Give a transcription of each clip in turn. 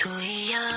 Tú y yo.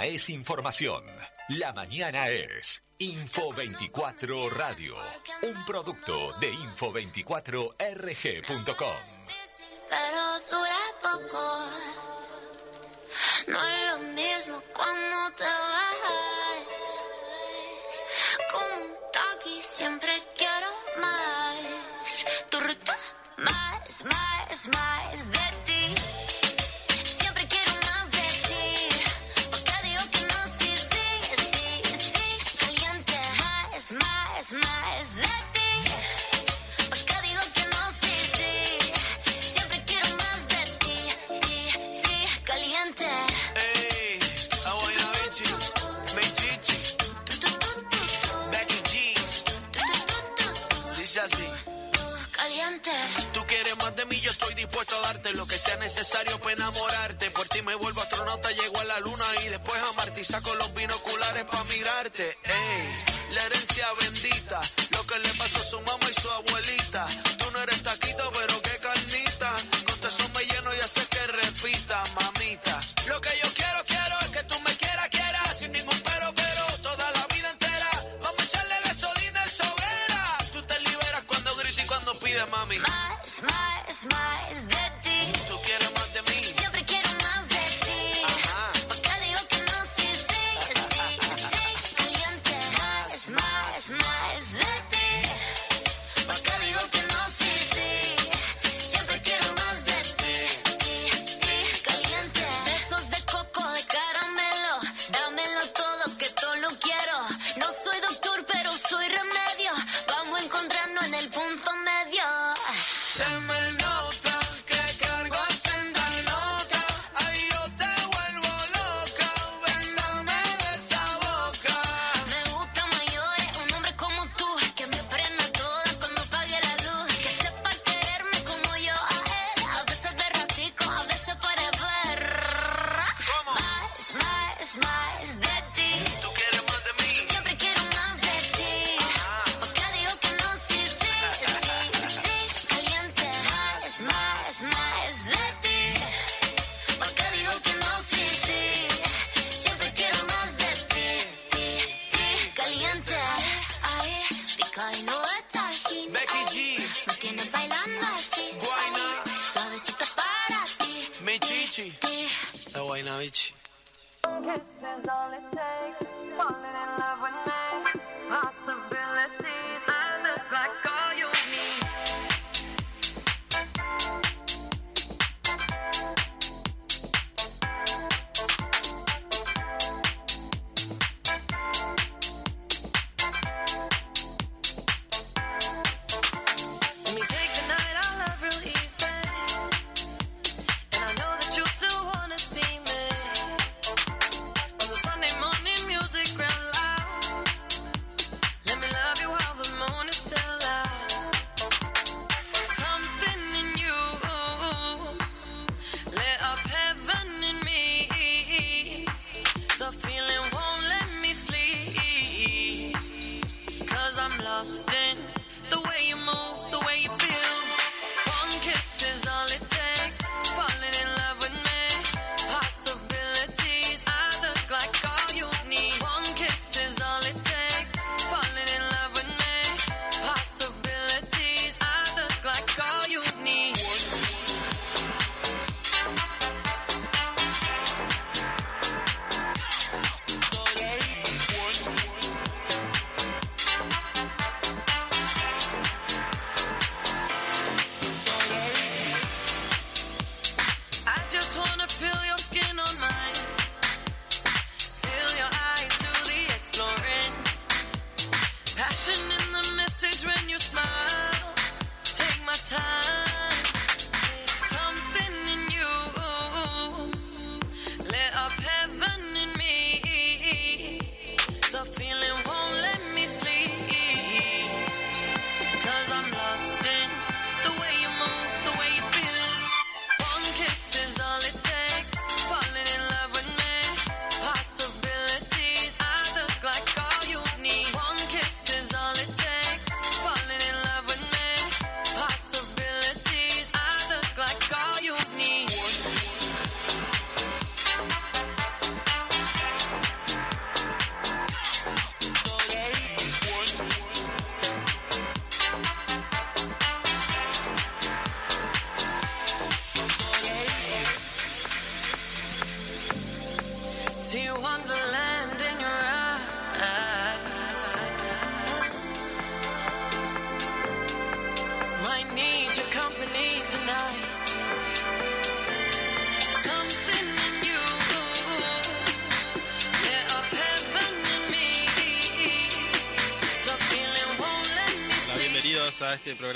es información. La mañana es Info24 Radio, un producto de info24rg.com. Pero dura poco. No es lo mismo cuando te vas. Como un taki siempre quiero más. Tu más, más, más de ti. es más de ti. Pues que digo que no, sí, sí. Siempre quiero más de ti, caliente. Hey, I want your bitchy, make G. Dice así. Caliente. Tú quieres más de mí, yo estoy dispuesto a darte lo que sea necesario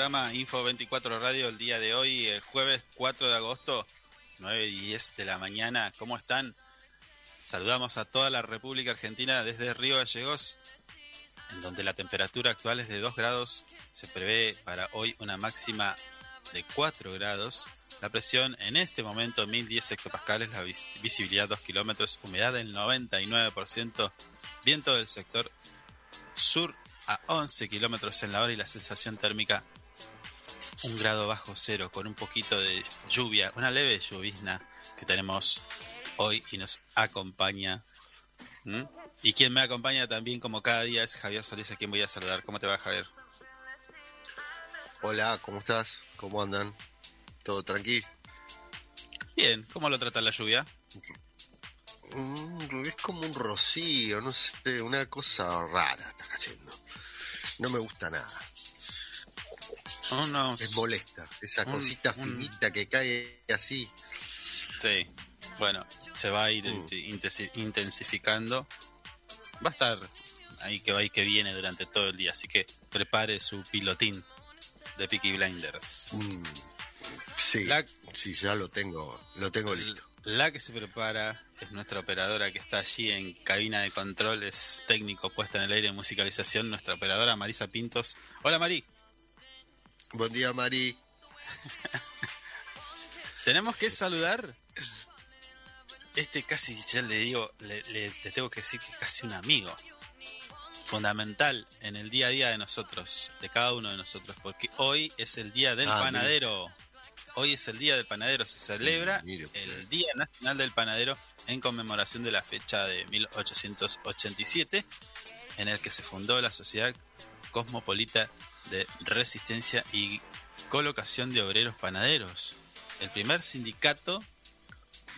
programa Info 24 Radio el día de hoy, el jueves 4 de agosto, 9 y 10 de la mañana. ¿Cómo están? Saludamos a toda la República Argentina desde Río Gallegos, en donde la temperatura actual es de 2 grados. Se prevé para hoy una máxima de 4 grados. La presión en este momento 1010 hectopascales, la vis- visibilidad 2 kilómetros, humedad del 99%, viento del sector sur a 11 kilómetros en la hora y la sensación térmica un grado bajo cero con un poquito de lluvia, una leve llovizna que tenemos hoy y nos acompaña. ¿Mm? Y quien me acompaña también como cada día es Javier Solís, a quien voy a saludar. ¿Cómo te va Javier? Hola, ¿cómo estás? ¿Cómo andan? ¿Todo tranqui? Bien, ¿cómo lo trata la lluvia? Mm, es como un rocío, no sé, una cosa rara está cayendo. No me gusta nada. Unos- Es molesta. Esa Un- cosita un- finita que cae así. Sí, bueno, se va a ir Mm. intensi- intensificando. Va a estar ahí que va y que viene durante todo el día, así que prepare su pilotín de Peaky Blinders. Mm, sí, La- sí, ya lo tengo, lo tengo listo. La que se prepara es nuestra operadora que está allí en cabina de controles técnico puesta en el aire de musicalización, nuestra operadora Marisa Pintos. Hola Mari, Buen día, Mari. tenemos que saludar. Este casi, ya le digo, le, le- le tengo que decir que es casi un amigo. Fundamental en el día a día de nosotros, de cada uno de nosotros, porque hoy es el día del Ah, mira. panadero. hoy es el Día del Panadero, se celebra el Día Nacional del Panadero en conmemoración de la fecha de 1887, en el que se fundó la Sociedad Cosmopolita de Resistencia y Colocación de Obreros Panaderos, el primer sindicato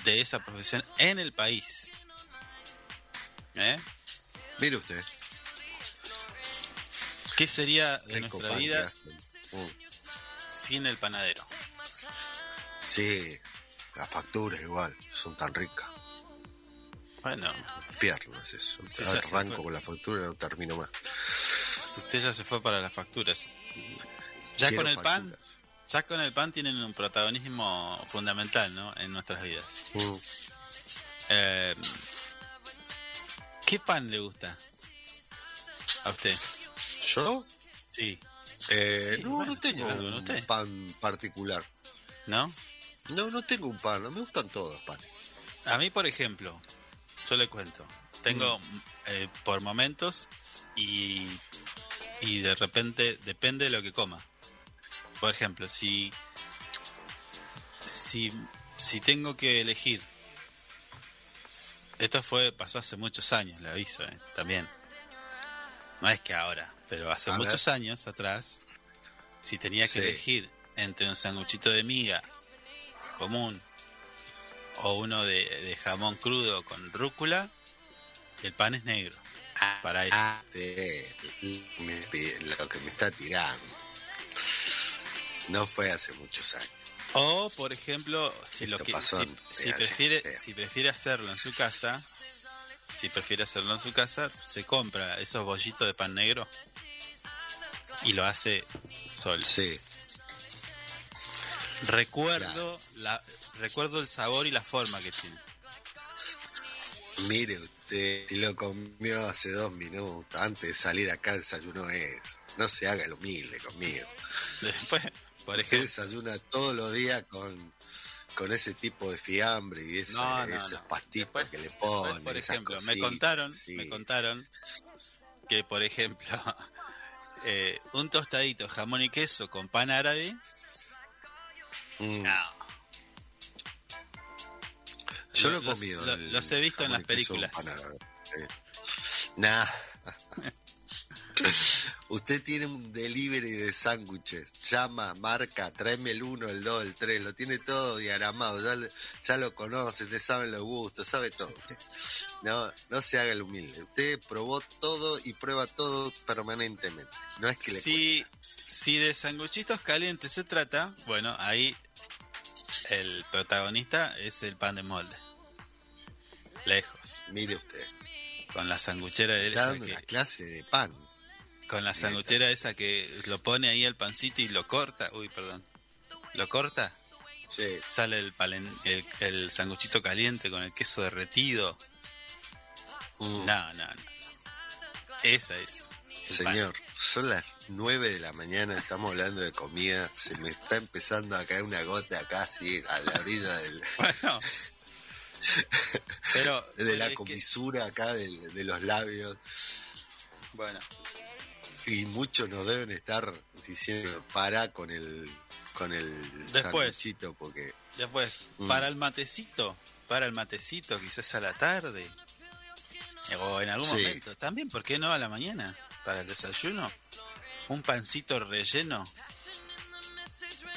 de esa profesión en el país. ¿Eh? Mire usted. ¿Qué sería de rico nuestra vida. Mm. sin el panadero? Sí, las facturas igual, son tan ricas. Bueno, Infierno es eso. Arranco con la factura y no termino más. Usted ya se fue para las facturas. Ya Quiero con el pan, ya con el pan tienen un protagonismo fundamental, ¿no? En nuestras vidas. Mm. Eh, ¿Qué pan le gusta a usted? ¿Yo? Sí, Eh, Sí, no, bueno, no tengo un usted. pan particular. ¿no? No, no tengo un pan. Me gustan todos los panes. A mí, por ejemplo, yo le cuento, tengo Mm. eh, por momentos y, y de repente depende de lo que coma. Por ejemplo, si, si, si tengo que elegir, esto fue pasó hace muchos años, le aviso, eh, también. No es que ahora, pero hace A ver. muchos años atrás, si tenía que Sí. elegir entre un sanguchito de miga común o uno de, de jamón crudo con rúcula, el pan es negro. Para eso. Te- me- me- lo que me está tirando. No fue hace muchos años. O, por ejemplo, si Esto lo que si, prefiere ayer. si prefiere hacerlo en su casa, si prefiere hacerlo en su casa, se compra esos bollitos de pan negro y lo hace solo. Sí. Recuerdo la recuerdo el sabor y la forma que tiene. Mire usted, si lo comió hace dos minutos, antes de salir acá desayunó eso. No se haga el humilde conmigo. Después, por ejemplo, desayuna todos los días con, con ese tipo de fiambre y ese- No, no, esos no. pastitos Después- que le después, ponen. por ejemplo, me contaron, sí. me contaron que por ejemplo eh, un tostadito jamón y queso con pan árabe, Mm. no. Yo lo he comido. el los he visto en las películas. sí. Nah. Usted tiene un delivery de sándwiches. Llama, marca, tráeme el 1, el 2, el 3. Lo tiene todo diagramado. Ya, ya lo conoce, le saben los gustos, sabe todo. No, no se haga el humilde. Usted probó todo y prueba todo permanentemente. No es que le Si, si de sanguchitos calientes se trata, bueno, ahí el protagonista es el pan de molde. Lejos. Mire usted. Con la sanguchera de Está dando que, una clase de pan. con la sanguchera esa que lo pone ahí el pancito y lo corta. Uy, perdón. Lo corta, Sí. sale el, palen- el, el sanguchito caliente con el queso derretido. Mm. No, no, no. Esa es. pan. Señor, son las 9 de la mañana, estamos hablando de comida, se me está empezando a caer una gota acá, así, a la orilla del- Bueno. Pero. de bueno, la que- comisura acá de, los labios, bueno. y muchos nos deben estar diciendo, pará con el con el Después. porque Después, Mm. para el matecito, para el matecito, quizás a la tarde, o en algún Sí. momento, también, ¿por qué no a la mañana? Para el desayuno, un pancito relleno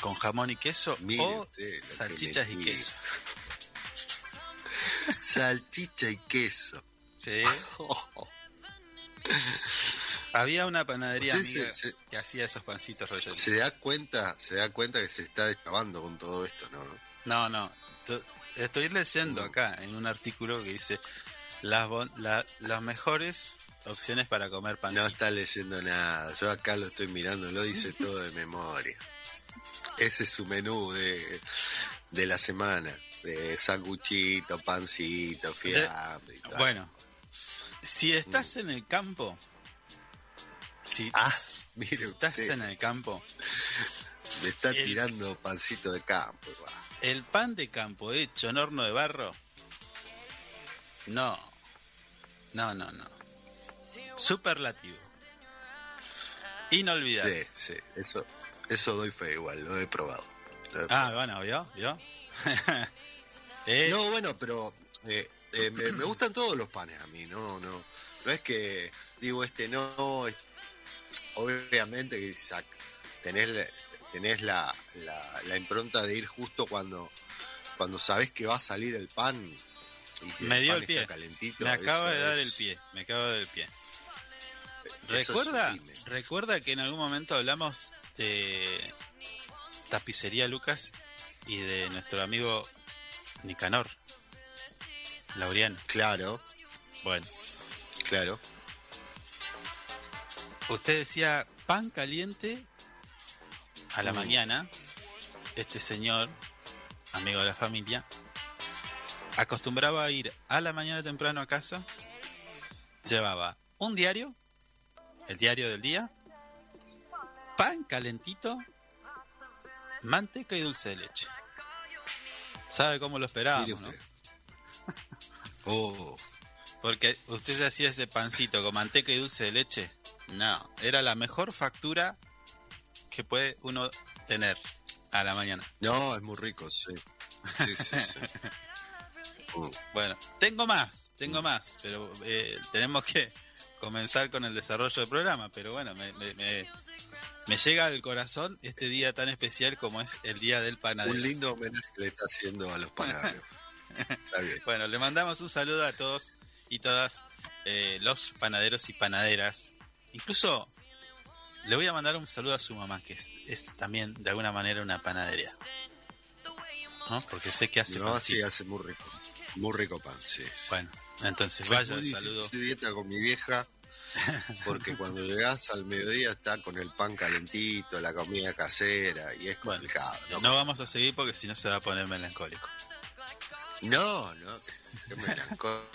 con jamón y queso Mire o usted lo que salchichas y queso. salchicha y queso. Sí. Había una panadería se- amiga se- que hacía esos pancitos rellenos. Se da cuenta, se da cuenta que se está descabando con todo esto, ¿no? No, no. Estoy leyendo No. acá en un artículo que dice las, bon- la- las mejores opciones para comer No pancito. está leyendo nada. Yo acá lo estoy mirando, lo dice todo de memoria. Ese es su menú de, de la semana. De sanguchito, pancito, fiambre y. Bueno, si estás en el campo, si, Mm. Ah, si estás usted. en el campo, Me está el- tirando pancito de campo. igual. el pan de campo hecho en horno de barro, no, no, no, no. Superlativo. Inolvidable. Sí, sí, eso, eso doy fe igual, lo he probado. Ah, bueno, ¿vio? ¿Vio? No, bueno, pero eh, eh, me, me gustan todos los panes a mí, no, no. No es que digo este no, obviamente que sac- tenés, la- tenés la, la, la impronta de ir justo cuando, cuando sabés que va a salir el pan y Me dio pan el pie. calentito. me acaba de dar es- el pie, me acaba de dar el pie. eso ¿Recuerda, recuerda que en algún momento hablamos de Tapicería Lucas y de nuestro amigo Nicanor, Laureano. Claro, Bueno, claro. usted decía pan caliente a la Mm. mañana. Este señor, amigo de la familia, acostumbraba a ir a la mañana temprano a casa, llevaba un diario, el diario del día, pan calentito, manteca y dulce de leche. ¿Sabe cómo lo esperábamos, no? usted. Oh, Porque usted se hacía ese pancito con manteca y dulce de leche. No, era la mejor factura que puede uno tener a la mañana. no, es muy rico, sí. Sí, sí, sí. Mm. Bueno, tengo más, tengo más, pero eh, tenemos que comenzar con el desarrollo del programa. Pero bueno, me, me- me- me llega al corazón este día tan especial como es el Día del Panadero. Un lindo homenaje que le está haciendo a los panaderos. Está bien. Bueno, le mandamos un saludo a todos y todas eh, los panaderos y panaderas. Incluso le voy a mandar un saludo a su mamá, que es, es también de alguna manera una panadería. ¿No? Porque sé que hace Mi mamá sí hace muy rico. Muy rico pan, sí. sí. Bueno, entonces Es vaya el saludo. dieta con mi vieja porque cuando llegás al mediodía está con el pan calentito, la comida casera y es Bueno, complicado. no, ¿no? vamos a seguir porque si no se va a poner melancólico. No, no, que melancólico.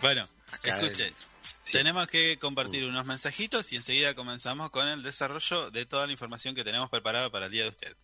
Bueno, Acá escuche. en- sí. Tenemos que compartir unos mensajitos y enseguida comenzamos con el desarrollo de toda la información que tenemos preparada para el día de usted.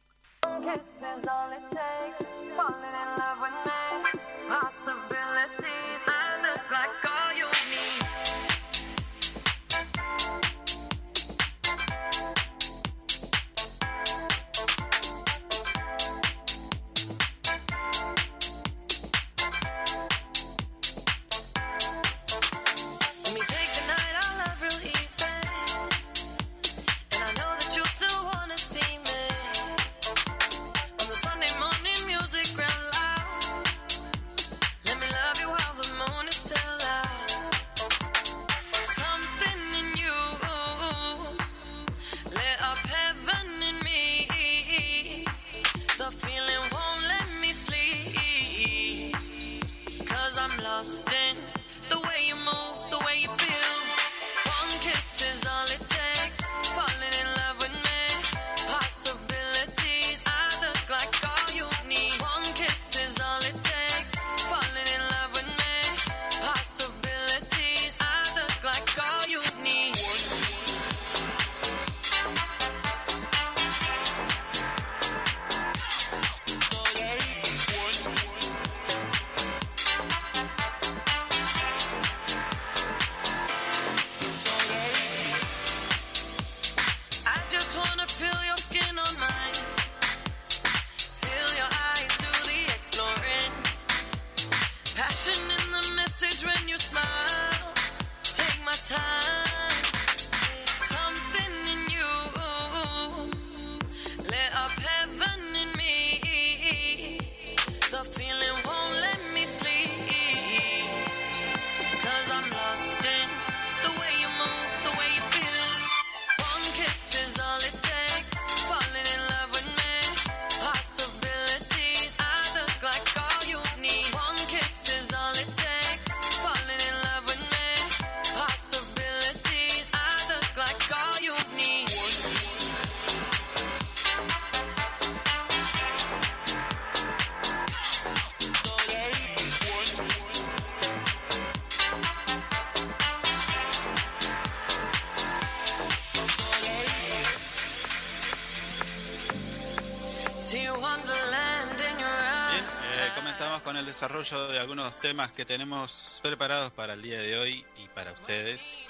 Algunos temas que tenemos preparados para el día de hoy y para ustedes.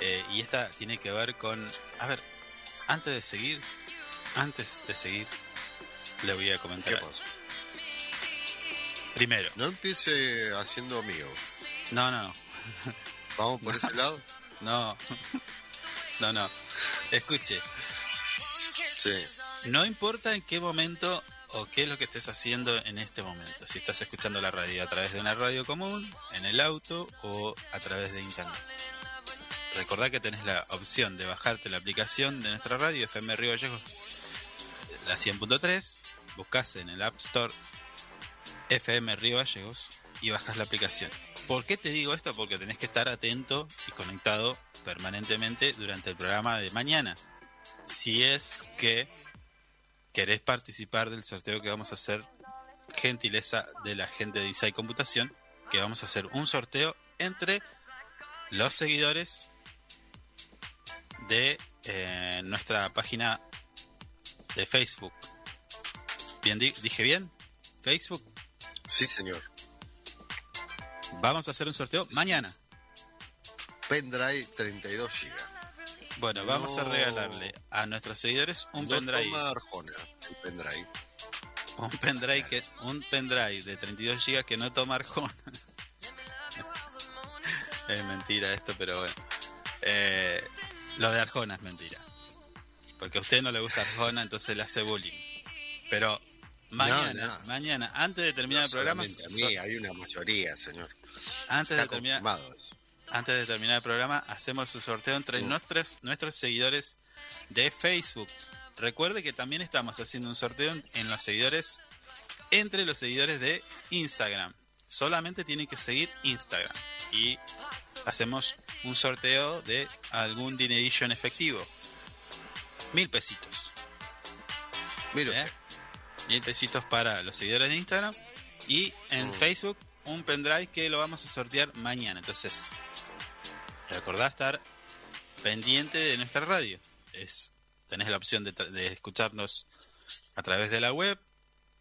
Y, eh, y esta tiene que ver con... A ver, antes de seguir, Antes de seguir, le voy a comentar. ¿Qué pasó? Primero, No empiece haciendo amigos. no, no, Vamos por ese lado. no, no, no. Escuche, Sí. no importa en qué momento o qué es lo que estés haciendo en este momento. Si estás escuchando la radio a través de una radio común, en el auto o a través de internet. Recordá que tenés la opción de bajarte la aplicación de nuestra radio, FM Río Gallegos, la 100.3, buscas en el App Store FM Río Gallegos y bajas la aplicación. ¿Por qué te digo esto? Porque tenés que estar atento y conectado permanentemente durante el programa de mañana. Si es que querés participar del sorteo que vamos a hacer, gentileza de la gente de Design Computación, que vamos a hacer un sorteo entre los seguidores de eh, nuestra página de Facebook. Bien, di- dije bien, Facebook. Sí, señor. Vamos a hacer un sorteo mañana. Pendrive 32 GB. Bueno, vamos a regalarle a nuestros seguidores un pendrive. Arjona, el pendrive. Un pendrive, que, un pendrive de 32 GB que no toma Arjona. es mentira esto, pero bueno. Eh, lo de Arjona es mentira. Porque a usted no le gusta Arjona, entonces le hace bullying. Pero mañana, no. mañana, antes de terminar el programa, a mí, hay una mayoría, señor. antes de terminar, eso. Antes de terminar el programa, hacemos su sorteo entre nuestros, nuestros seguidores de Facebook. Recuerde que también estamos haciendo un sorteo en- los seguidores, entre los seguidores de Instagram. Solamente tienen que seguir Instagram. Y hacemos un sorteo de algún dinerillo en efectivo. Mil pesitos. Mire ¿eh? Mil pesitos para los seguidores de Instagram. Y en. Facebook, un pendrive que lo vamos a sortear mañana. Entonces, recordá estar pendiente de nuestra radio. Es, tenés la opción de, de escucharnos a través de la web,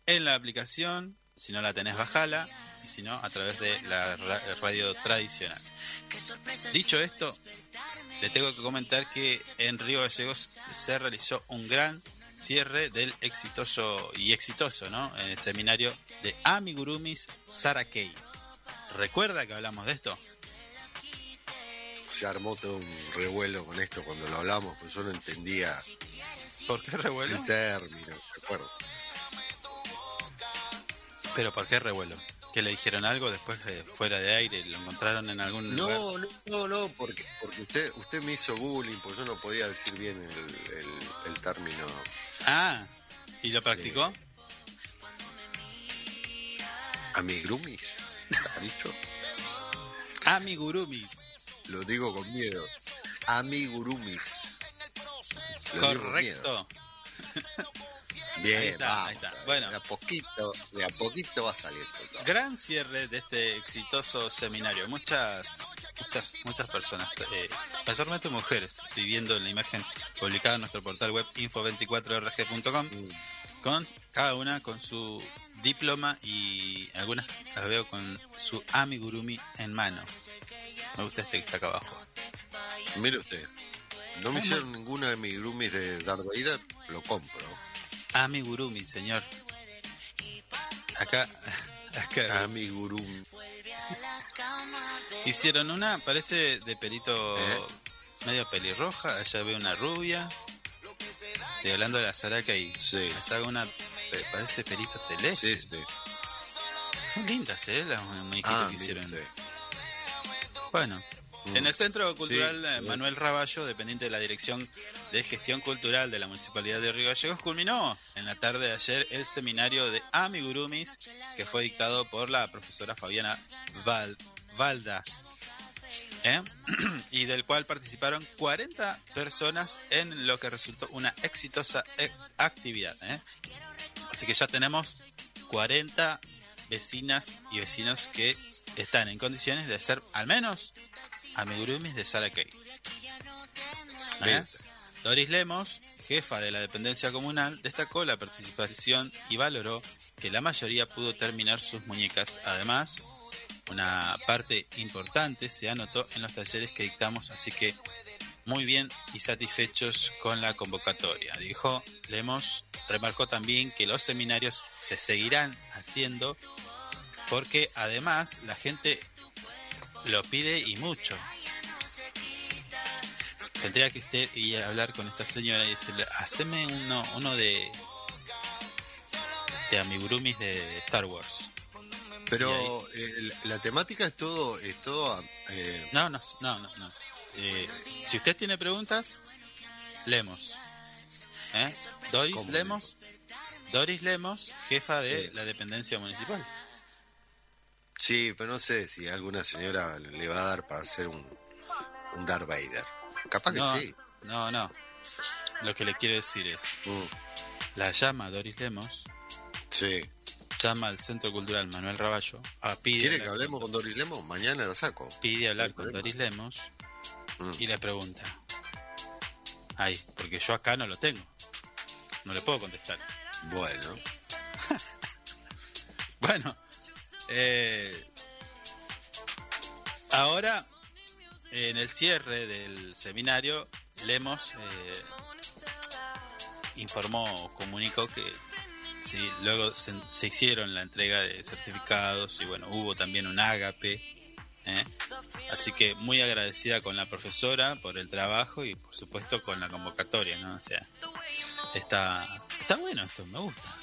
en la aplicación, si no la tenés, bajala, y si no, a través de la ra- radio tradicional. Dicho esto, le tengo que comentar que en Río Gallegos se realizó un gran cierre del exitoso y exitoso, ¿no? En el seminario de Amigurumis Sarakei. ¿Recuerda que hablamos de esto? Se armó todo un revuelo con esto cuando lo hablamos, pues yo no entendía ¿Por qué revuelo? el término, ¿de acuerdo? ¿Pero por qué revuelo? ¿Que le dijeron algo después eh, fuera de aire? ¿Lo encontraron en algún lugar? No, no, no, no, porque, porque usted, usted me hizo bullying, porque yo no podía decir bien el, el- el término. Ah, ¿y lo practicó? Amigurumis, ¿ha dicho? Amigurumis. Lo digo con miedo. Amigurumis. Lo. Correcto. Bien, Ahí está, vamos, ahí está. Bueno. de a poquito, de a poquito va a salir todo. Gran cierre de este exitoso seminario. Muchas, muchas, muchas personas, eh, mayormente mujeres, estoy viendo en la imagen publicada en nuestro portal web info24rg.com, Mm. con cada una con su diploma y algunas las veo con su amigurumi en mano. Me gusta este que está acá abajo. Mire usted, no me hicieron ninguna de mis groomies de Darth Vader, lo compro. Amigurumi, señor. Acá, acá Amigurumi. hicieron una, parece de pelito ¿Eh? medio pelirroja, allá veo una rubia. Estoy hablando de la Saraka y Sí. les hago una, parece pelito celeste. Sí, sí. Muy lindas, ¿eh? Las muñequitas Ah, que hicieron. Bueno, Mm. en el Centro Cultural Sí, eh. Manuel Raballo, dependiente de la Dirección de Gestión Cultural de la Municipalidad de Río Gallegos, culminó en la tarde de ayer el seminario de Amigurumis, que fue dictado por la profesora Fabiana Val- Valda. ¿eh? y del cual participaron 40 personas en lo que resultó una exitosa eh, actividad. ¿eh? Así que ya tenemos 40 vecinas y vecinos que están en condiciones de hacer al menos amigurumis de Sara Kay. ¿Eh? Doris Lemos, jefa de la dependencia comunal, destacó la participación y valoró que la mayoría pudo terminar sus muñecas. Además, una parte importante se anotó en los talleres que dictamos, así que muy bien y satisfechos con la convocatoria. Dijo Lemos, remarcó también que los seminarios se seguirán haciendo porque además la gente lo pide y mucho. Tendría que usted ir a hablar con esta señora y decirle, haceme uno, uno de, de amigurumis de Star Wars. Pero eh, la temática es todo, es todo eh, No, no, no, no. no. Eh, si usted tiene preguntas, Lemos. Doris. Lemos. Doris Lemos, jefa de la dependencia municipal. Sí, pero no sé si alguna señora le va a dar para hacer un, un Darth Vader. Capaz que No, sí. no, no. Lo que le quiero decir es, Mm, la llama Doris Lemos, sí. llama al Centro Cultural Manuel Raballo, a pide, ¿Quiere que hablemos con Doris Lemos? Mañana la saco. pide hablar No con Doris. Lemos Mm. y le pregunta. Ay, porque yo acá no lo tengo. No le puedo contestar. Bueno, Bueno, eh, ahora en el cierre del seminario, Lemos eh, informó, comunicó que sí, luego se, hicieron la entrega de certificados y bueno, hubo también un ágape. ¿eh? Así que muy agradecida con la profesora por el trabajo y por supuesto con la convocatoria, ¿no? O sea, está, está bueno esto, me gusta.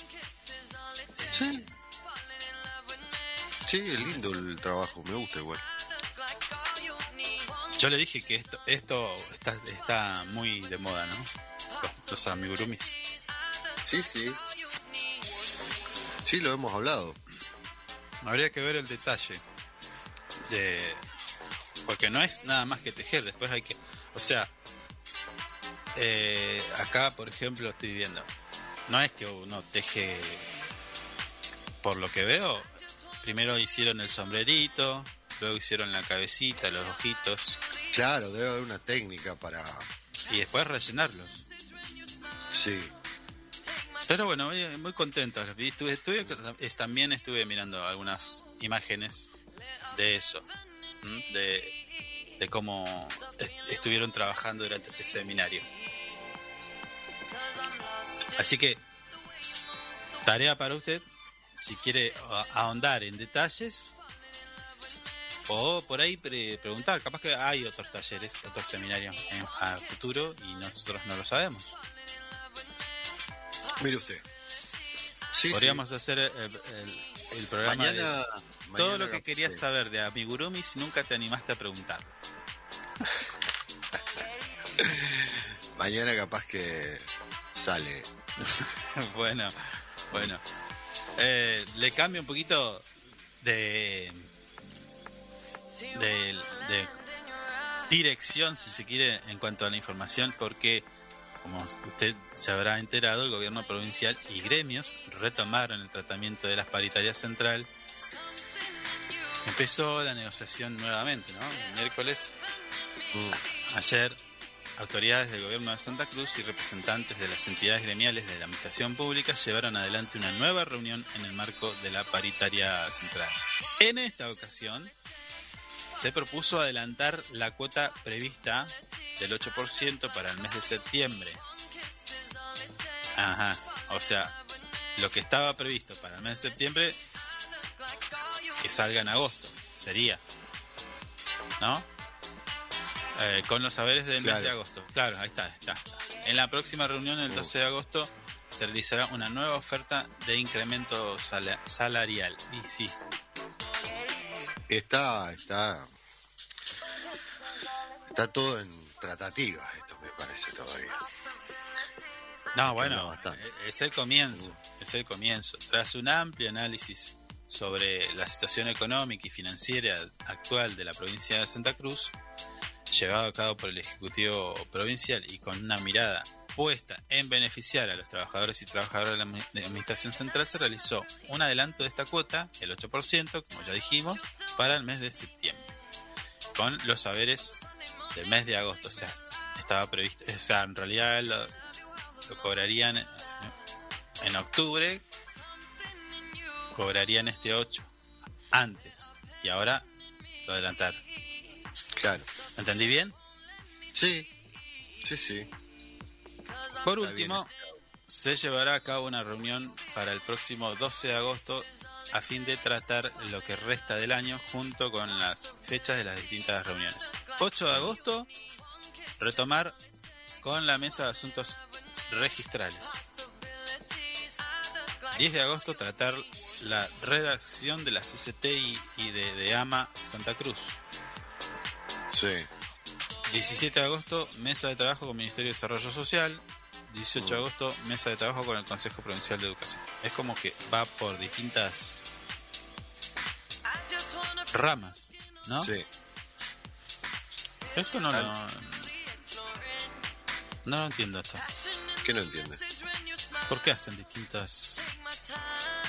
sí. Sí, es lindo el trabajo, me gusta igual. Yo le dije que esto, esto está, está muy de moda, ¿no? Los, los amigurumis. Sí, sí. Sí, lo hemos hablado. Habría que ver el detalle. De, porque no es nada más que tejer, después hay que... O sea, eh, acá, por ejemplo, estoy viendo. No es que uno teje... Por lo que veo, primero hicieron el sombrerito, luego hicieron la cabecita, los ojitos, Claro, debe haber una técnica para... y después rellenarlos. Sí. Pero bueno, muy, contento. Estuve, estuve- es- también estuve mirando algunas imágenes de eso, de, de cómo est- estuvieron trabajando durante este seminario. Así que, tarea para usted, si quiere ahondar en detalles, o por ahí pre- preguntar, capaz que hay otros talleres, otros seminarios en, a futuro y nosotros no lo sabemos. Mire usted. Sí, Podríamos hacer el, el- el sí. programa de Mañana... todo mañana lo que querías que- saber de amigurumis si nunca te animaste a preguntar. Mañana capaz que sale. bueno, bueno. Eh, le cambio un poquito de, de, de dirección, si se quiere, en cuanto a la información, porque, como usted se habrá enterado, el gobierno provincial y gremios retomaron el tratamiento de las paritarias central. Empezó la negociación nuevamente, ¿no? El miércoles, ayer, autoridades del gobierno de Santa Cruz y representantes de las entidades gremiales de la administración pública llevaron adelante una nueva reunión en el marco de la paritaria central. En esta ocasión, se propuso adelantar la cuota prevista del 8% para el mes de septiembre. Ajá, o sea, lo que estaba previsto para el mes de septiembre, que salga en agosto, sería. ¿No? Eh, con los saberes del mes Claro. de agosto. Claro, ahí está, está. En la próxima reunión, el 12 de agosto, se realizará una nueva oferta de incremento sala- salarial. Y sí, Está, está. Está todo en tratativas, esto me parece todavía. No, bueno, eh, es el comienzo, es el comienzo. Tras un amplio análisis sobre la situación económica y financiera actual de la provincia de Santa Cruz, llevado a cabo por el Ejecutivo Provincial y con una mirada puesta en beneficiar a los trabajadores y trabajadoras de la Administración Central, se realizó un adelanto de esta cuota, el 8%, como ya dijimos, para el mes de septiembre, con los saberes del mes de agosto. O sea, estaba previsto, o sea, en realidad lo, cobrarían en- en octubre, cobrarían este 8 antes y ahora lo adelantaron. Claro. ¿Entendí bien? Sí, Sí, sí. Por Está último, se llevará a cabo una reunión para el próximo 12 de agosto a fin de tratar lo que resta del año junto con las fechas de las distintas reuniones. 8 de agosto, retomar con la mesa de asuntos registrales. 10 de agosto, tratar la redacción de la CCT y, y de, de AMA Santa Cruz. Sí. 17 de agosto, mesa de trabajo con Ministerio de Desarrollo Social. 18 de agosto, mesa de trabajo con el Consejo Provincial de Educación. Es como que va por distintas ramas, ¿no? Sí. Esto no lo... No lo entiendo esto. ¿Qué no entiendes? ¿Por qué hacen distintas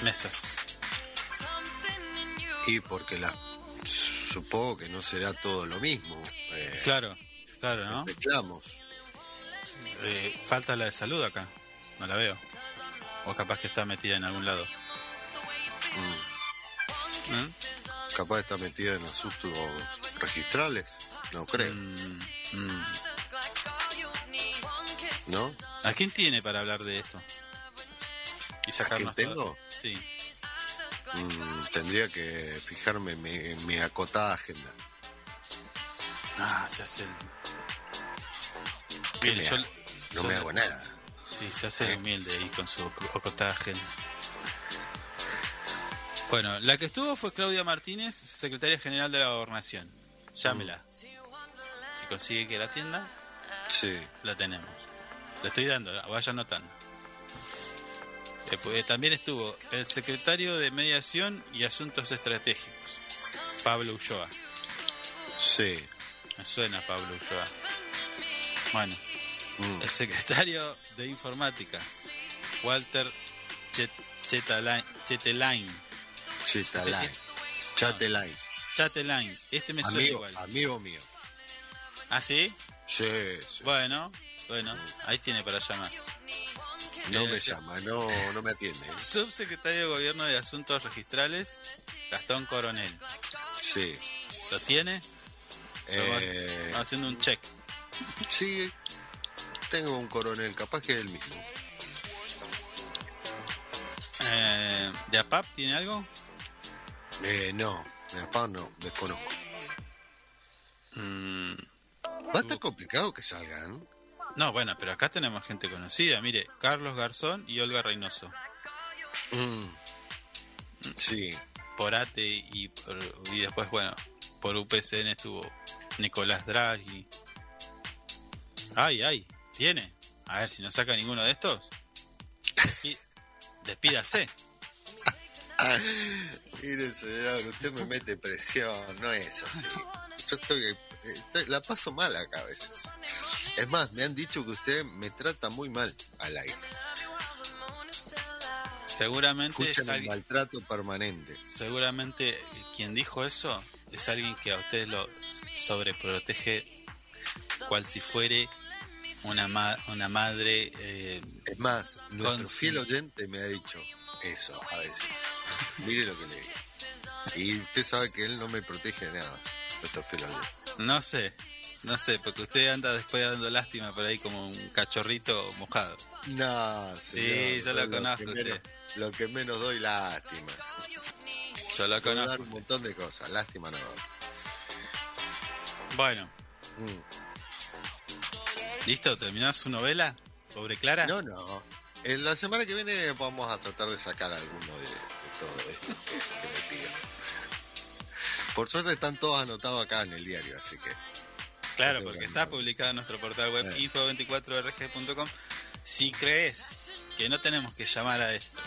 mesas? Y porque la supongo que no será todo lo mismo. Eh, Claro, claro, ¿no? Reclamos. Eh, falta la de salud acá. No la veo. O capaz que está metida en algún lado. ¿Mm? Capaz está metida en asuntos registrales. No creo, Mm, mm. ¿no? ¿A quién tiene para hablar de esto? Y sacarnos quién todo. tengo? Sí. Mm, tendría que fijarme en mi, en mi acotada agenda. Ah, se hace. No yo me hago nada. Sí, se hace humilde ahí con su acotada agenda. Bueno, la que estuvo fue Claudia Martínez, secretaria general de la Gobernación. Llámela. Si consigue que la atienda, Sí. la tenemos. Le estoy dando, vaya anotando. Eh, pues, también estuvo el secretario de Mediación y Asuntos Estratégicos, Pablo Ulloa. Sí. Me suena Pablo Ulloa. Bueno, Mm. el secretario de Informática, Walter Chet- Chetalain. Chetelain. Chitaline. Chatelain. Chatelain. Este me suena Amigo, igual. amigo mío. ¿Ah, sí? Sí, sí. Bueno, bueno, ahí tiene para llamar. No me llama, no, no me atiende. ¿eh? Subsecretario de Gobierno de Asuntos Registrales, Gastón Coronel. Sí. ¿Lo tiene? Eh, haciendo un check. sí, tengo un coronel, capaz que es el mismo. Eh, ¿De APAP tiene algo? Eh, no, mi papá no, desconozco. Mm, Va a estar complicado que salgan. No, bueno, pero acá tenemos gente conocida. Mire, Carlos Garzón y Olga Reynoso. Mm. Sí, Por ATE y, por- y después, bueno, por UPCN estuvo Nicolás Draghi. Ay, ay, tiene. A ver si no saca ninguno de estos. Y despídase. mire señor, usted me mete presión, no es así. Yo estoy, estoy- la paso mal acá a veces. Es más, me han dicho que usted me trata muy mal al aire. Seguramente es Escuchan el maltrato permanente. seguramente quien dijo eso es alguien que a usted lo sobreprotege cual si fuere una, ma- una madre eh, Es más, nuestro fiel oyente me ha dicho eso a veces. Mire lo que le digo. Y usted sabe que él no me protege de nada, nuestro fiel oyente. no sé no sé porque usted anda después dando lástima por ahí como un cachorrito mojado No, Sí, señor, yo lo conozco menos- usted. lo que menos doy lástima. yo lo Puedo dar conozco un montón de cosas, lástima no doy. bueno Mm. listo terminó su novela pobre Clara No, no. En la semana que viene vamos a tratar de sacar alguno de, de todo esto que, que me piden. Por suerte están todos anotados acá en el diario, así que Claro, Tengo porque que está publicado en nuestro portal web Eh. info24rg.com. Si crees que no tenemos que llamar a estos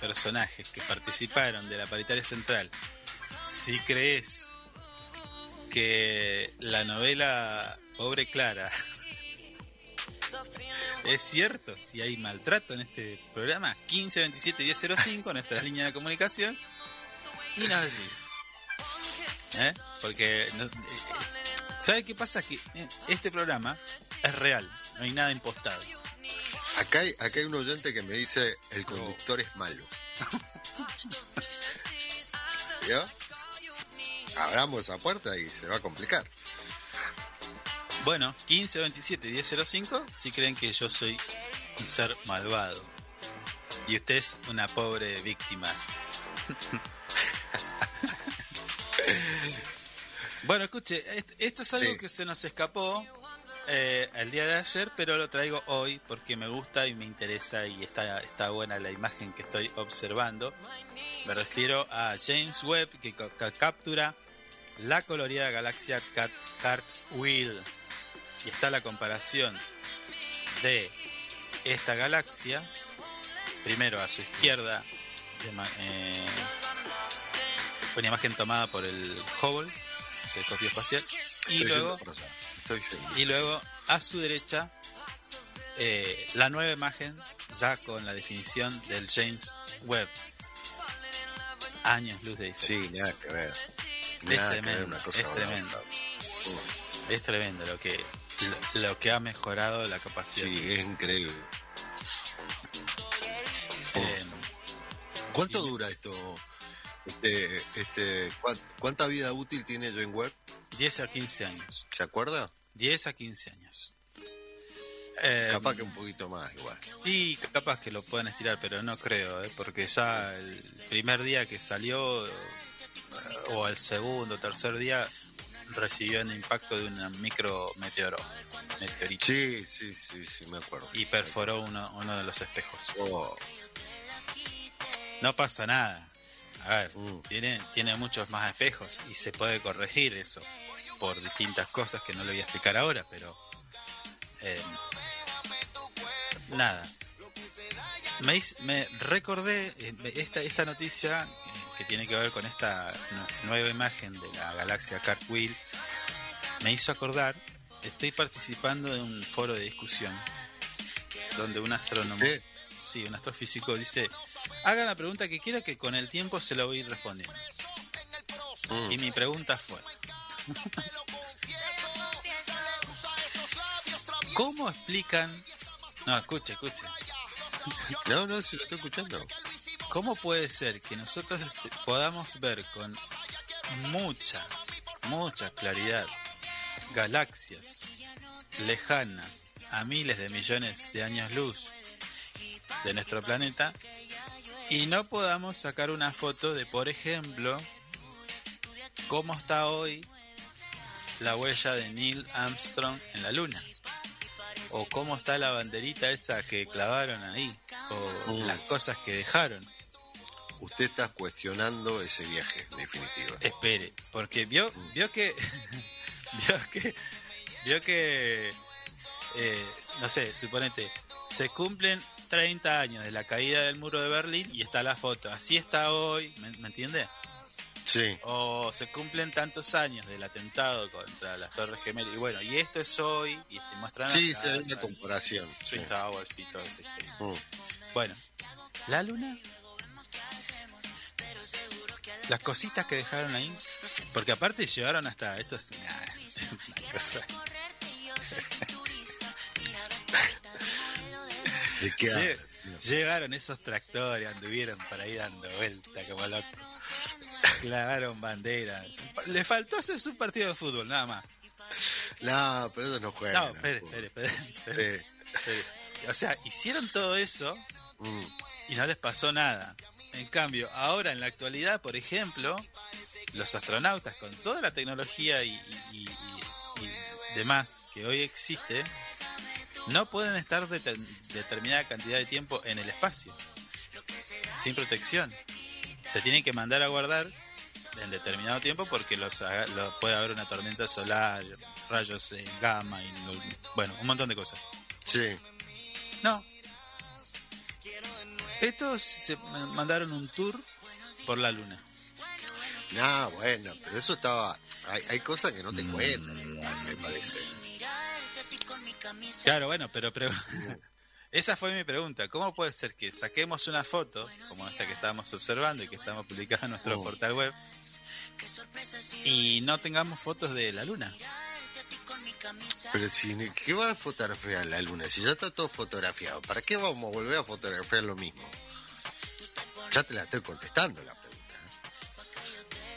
personajes que participaron de la paritaria central, si crees que la novela Pobre Clara es cierto, si hay maltrato en este programa, 15 27 1005, nuestra línea de comunicación, y nos decís. ¿Eh? Porque no- eh, ¿Sabe qué pasa? Que eh, este programa es real, no hay nada impostado. acá hay, acá hay un oyente que me dice el conductor es malo. ¿Yo? Abramos esa puerta y se va a complicar. Bueno, 1527 1005 si creen que yo soy un ser malvado. Y usted es una pobre víctima. bueno, escuche, est- esto es algo Sí. que se nos escapó eh, el día de ayer, pero lo traigo hoy porque me gusta y me interesa y está, está buena la imagen que estoy observando. Me refiero a James Webb que ca- ca- captura la colorida galaxia Cat- Cartwheel. Y está la comparación de esta galaxia, primero a su izquierda, de eh, una imagen tomada por el Hubble, telescopio espacial, y Estoy luego, yendo por allá. Estoy yendo. y luego a su derecha eh, la nueva imagen ya con la definición del James Webb. Años luz de diferencia. Sí, nada que ver. Es Nada que ver tremendo, una cosa es tremendo. otra. Es tremendo lo que lo, lo que ha mejorado la capacidad. Sí, es increíble. Eh, ¿Cuánto dura esto? Este, este, ¿cuán- ¿Cuánta vida útil tiene Jane Webb? 10 a 15 años. ¿Se acuerda? 10 a 15 años. Eh, Capaz que un poquito más igual. Y capaz que lo puedan estirar, pero no creo, ¿eh? porque ya el primer día que salió, eh, o el segundo, tercer día, recibió el impacto de un micro meteoro, meteorito Sí, sí, sí, sí, me acuerdo. y perforó uno, uno de los espejos. Oh, No pasa nada. A ver, Mm. tiene, tiene muchos más espejos y se puede corregir eso por distintas cosas que no le voy a explicar ahora, pero eh, nada. Me, me recordé eh, esta, esta noticia eh, que tiene que ver con esta nu- nueva imagen de la galaxia Cartwheel. Me hizo acordar, estoy participando en un foro de discusión donde un astrónomo. Sí, un astrofísico dice, haga la pregunta que quiera que con el tiempo se la voy a ir respondiendo. Mm. Y mi pregunta fue, ¿cómo explican... No, escuche, escuche. No, no, si lo estoy escuchando. ¿Cómo puede ser que nosotros este, podamos ver con mucha, mucha claridad galaxias lejanas a miles de millones de años luz de nuestro planeta y no podamos sacar una foto de, por ejemplo, cómo está hoy la huella de Neil Armstrong en la Luna? O cómo está la banderita esa que clavaron ahí, o Mm. las cosas que dejaron. Usted está cuestionando ese viaje, en definitiva. Espere, porque vio, vio que, vio que, vio que, eh, no sé, suponete, se cumplen 30 años de la caída del muro de Berlín y está la foto. Así está hoy, ¿me, me entiende? Sí, O se cumplen tantos años del atentado contra las Torres Gemelas y bueno, y esto es hoy y te muestran sí, hay casas, una comparación. sí. Towers y todo eso. Mm. Bueno, la luna. Las cositas que dejaron ahí. Porque aparte llevaron hasta. Esto es. nah, una cosa. ¿De qué Lle- habla? Llevaron esos tractores, anduvieron por ahí dando vuelta como locos. Clavaron banderas. Le faltó hacer un partido de fútbol, nada más. No, pero eso no juega. No, espere, espere, Sí. O sea, hicieron todo eso Mm. y no les pasó nada. En cambio, ahora en la actualidad, por ejemplo, los astronautas con toda la tecnología y- y- y demás que hoy existe, no pueden estar de determinada cantidad de tiempo en el espacio, sin protección. Se tienen que mandar a guardar en determinado tiempo porque los, haga- lo- puede haber una tormenta solar, rayos eh, gamma y bueno, un montón de cosas. Sí. No. Estos se ma- mandaron un tour por la luna. No, bueno, pero eso estaba. Hay, hay cosas que no Mm. te cuentan, igual, me parece. Claro, bueno, pero, pero esa fue mi pregunta. ¿Cómo puede ser que saquemos una foto, como esta que estábamos observando y que estamos publicando en nuestro Oh. portal web, y no tengamos fotos de la luna? Pero si, ¿qué va a fotografiar la luna? Si ya está todo fotografiado, ¿para qué vamos a volver a fotografiar lo mismo? Ya te la estoy contestando la.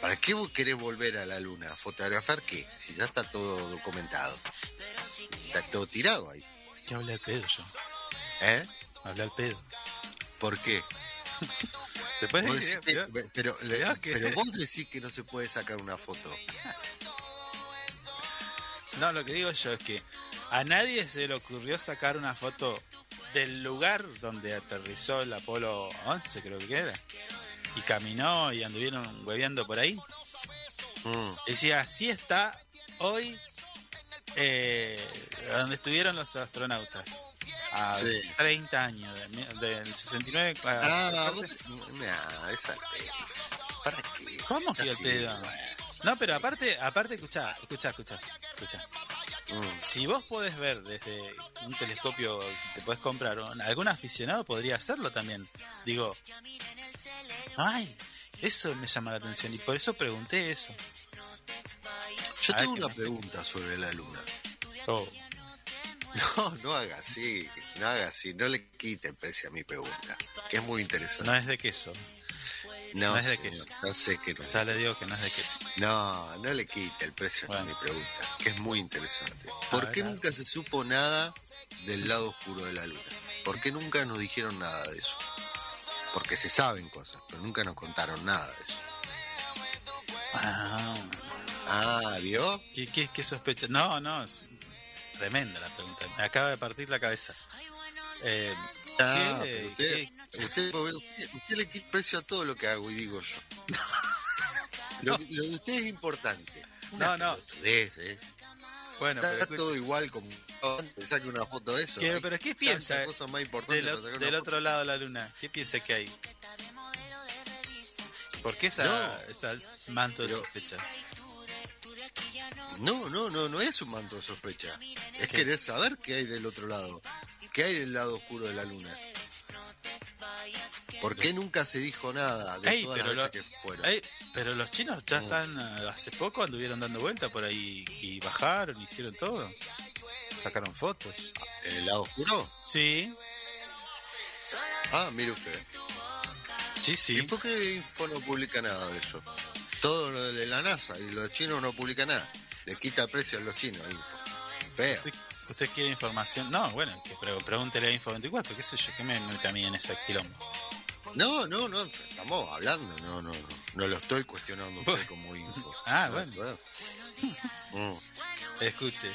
¿Para qué vos querés volver a la luna? ¿A fotografiar qué? Si ya está todo documentado. Está todo tirado ahí. ¿Qué hablé al pedo yo? ¿Eh? Hablé al pedo. ¿Por qué? Después Vos de decís que- pero, le- mirá que- pero vos decís que no se puede sacar una foto. No, lo que digo yo es que a nadie se le ocurrió sacar una foto del lugar donde aterrizó el Apolo 11, creo que era. Y caminó y anduvieron hueveando por ahí. Mm, Decía, así está hoy eh, donde estuvieron los astronautas. A Sí. 30 años, de mi- del 69 a Ah, 14. vos, nah, esa ¿Para qué? ¿Cómo que así, No, pero aparte, aparte, escuchá, escuchá, escuchá, escuchá. Mm, Si vos podés ver desde un telescopio que te podés comprar, algún aficionado podría hacerlo también. Digo, ay, eso me llama la atención y por eso pregunté eso. Yo A tengo ¿qué una pregunta sobre la luna. Oh, No, no haga así, no haga así, no le quite precio a mi pregunta, que es muy interesante. no es de queso. No, no es de señor, queso. no sé que no. Ya le digo que no es de queso. No, no le quite el precio a mi pregunta, que es muy interesante. ¿Por qué nunca se supo nada del lado oscuro de la luna? ¿Por qué nunca nos dijeron nada de eso? Porque se saben cosas, pero nunca nos contaron nada de eso. Ah, Ah, ¿vio? ¿qué, qué, qué sospecha? No, no, es tremenda la pregunta. Me acaba de partir la cabeza. Eh, Ah, ¿Qué? usted, usted, usted, usted le quita precio a todo lo que hago y digo yo. Lo, de usted es importante. No, no. pelotudez, es. Bueno, pero Está escucha, todo igual como antes, saque una foto de eso. ¿Qué- Hay pero qué piensa más importantes del, para otro lado de la luna, ¿qué piensa que hay? ¿Por qué esa, No. esa manto de Pero- sospecha? No, no, no, no es un manto de sospecha. Es querer saber qué hay del otro lado. ¿Qué hay del lado oscuro de la luna? ¿Por qué nunca se dijo nada de Ey, todas pero, las lo- que fueron? ey, pero los chinos ya Mm. están, eh, hace poco anduvieron dando vuelta por ahí y bajaron, hicieron todo. Sacaron fotos. ¿En el lado oscuro? Sí, Ah, mire usted. sí, sí. ¿Y por qué Info no publica nada de eso? Todo lo de la NASA y los chinos no publican nada. Le quita precio a los chinos, Info. Feo. ¿Usted, usted quiere información? No, bueno, que pre- pregúntele a Info24, qué sé yo, ¿qué me mete a mí en ese quilombo? No, no, no, estamos hablando, no, no, no. No lo estoy cuestionando usted como Info. Ah, No, bueno. Mm, Escuche.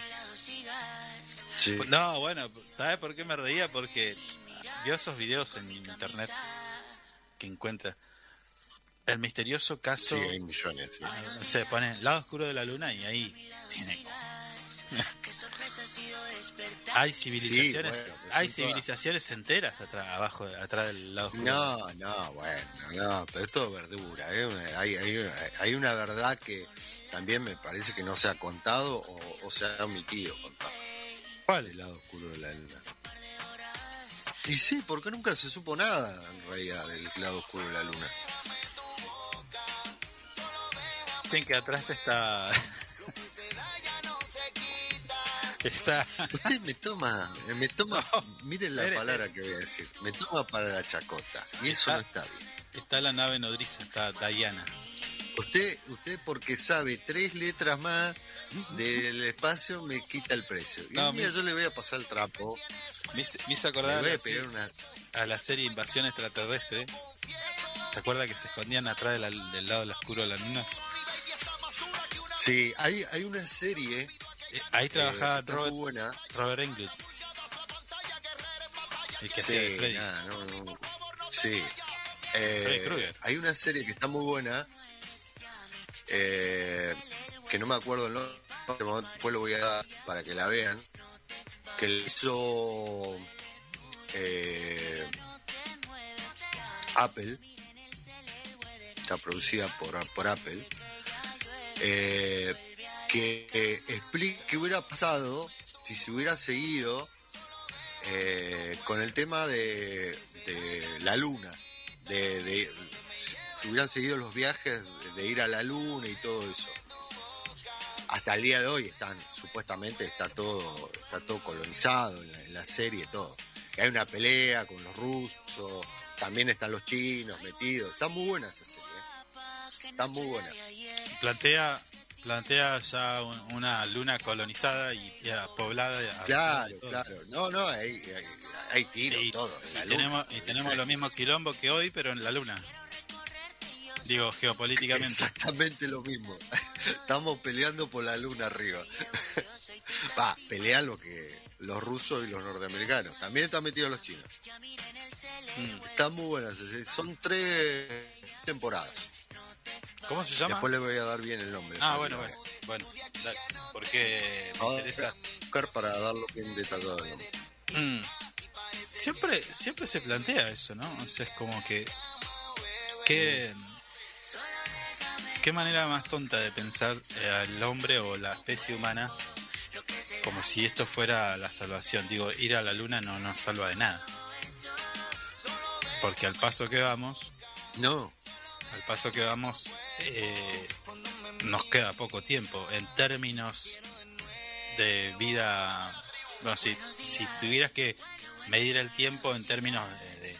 sí. No, bueno, ¿sabe por qué me reía? Porque vio esos videos en internet que encuentra el misterioso caso. Sí, hay millones. sí. Se pone lado oscuro de la luna y ahí tiene. hay civilizaciones, Sí, bueno, pues hay civilizaciones enteras atrás, abajo, atrás del lado oscuro. No, no, bueno, no, pero es todo verdura. ¿eh? Hay, hay, hay una verdad que también me parece que no se ha contado o, o se ha omitido contar. ¿Cuál? El lado oscuro de la luna. Y sí, porque nunca se supo nada en realidad del lado oscuro de la luna. Dicen que atrás está. Está. Usted me toma, eh, me toma, miren la palabra que voy a decir, me toma para la chacota. Y eso Está- no está bien. Está la nave nodriza, está Diana. Usted, usted porque sabe tres letras más del espacio me quita el precio. Y No, un día mi- yo le voy a pasar el trapo, Me me hice acordar voy a así pegar una... a la serie Invasión Extraterrestre. ¿Se acuerda que se escondían atrás de la- del lado del oscuro de la luna? Sí, hay, hay una serie Eh, Ahí trabajaba eh, está Robert, buena. Robert Englund. El que Sí, hacía de Freddy. nada, no, no. Sí. Eh, hay una serie que está muy buena, eh, que no me acuerdo el nombre, después lo voy a dar para que la vean, que le hizo eh, Apple, está producida por, por Apple, eh, que eh, explica qué hubiera pasado si se hubiera seguido eh, con el tema de, la luna, de, si hubieran seguido los viajes de, ir a la luna y todo eso. Hasta el día de hoy están, supuestamente está todo, está todo colonizado en la, en la serie, todo. Hay una pelea con los rusos, también están los chinos metidos. Está muy buena esa serie, ¿eh? está muy buena. Plantea plantea ya un- una luna colonizada y ya poblada. Claro, claro. No, no, hay, hay, hay tiro, Y, todo. en la y luna. tenemos, y tenemos lo mismo quilombo que hoy, pero en la luna. Digo, geopolíticamente. Exactamente lo mismo. Estamos peleando por la luna arriba. Va, pelean lo que los rusos y los norteamericanos. También están metidos los chinos. Mm. Están muy buenas. Son tres temporadas. ¿Cómo se llama? Después le voy a dar bien el nombre. Ah, bueno, que bueno. Bueno, dale, porque me Ahora, interesa. buscar para darlo bien detallado. nombre. Mm. Siempre, siempre se plantea eso, ¿no? O sea, es como que. ¿Qué, qué manera más tonta de pensar eh, al hombre o la especie humana como si esto fuera la salvación? Digo, ir a la luna no nos salva de nada. Porque al paso que vamos, No, al paso que vamos, eh, nos queda poco tiempo en términos de vida. Bueno, si, si tuvieras que medir el tiempo en términos de,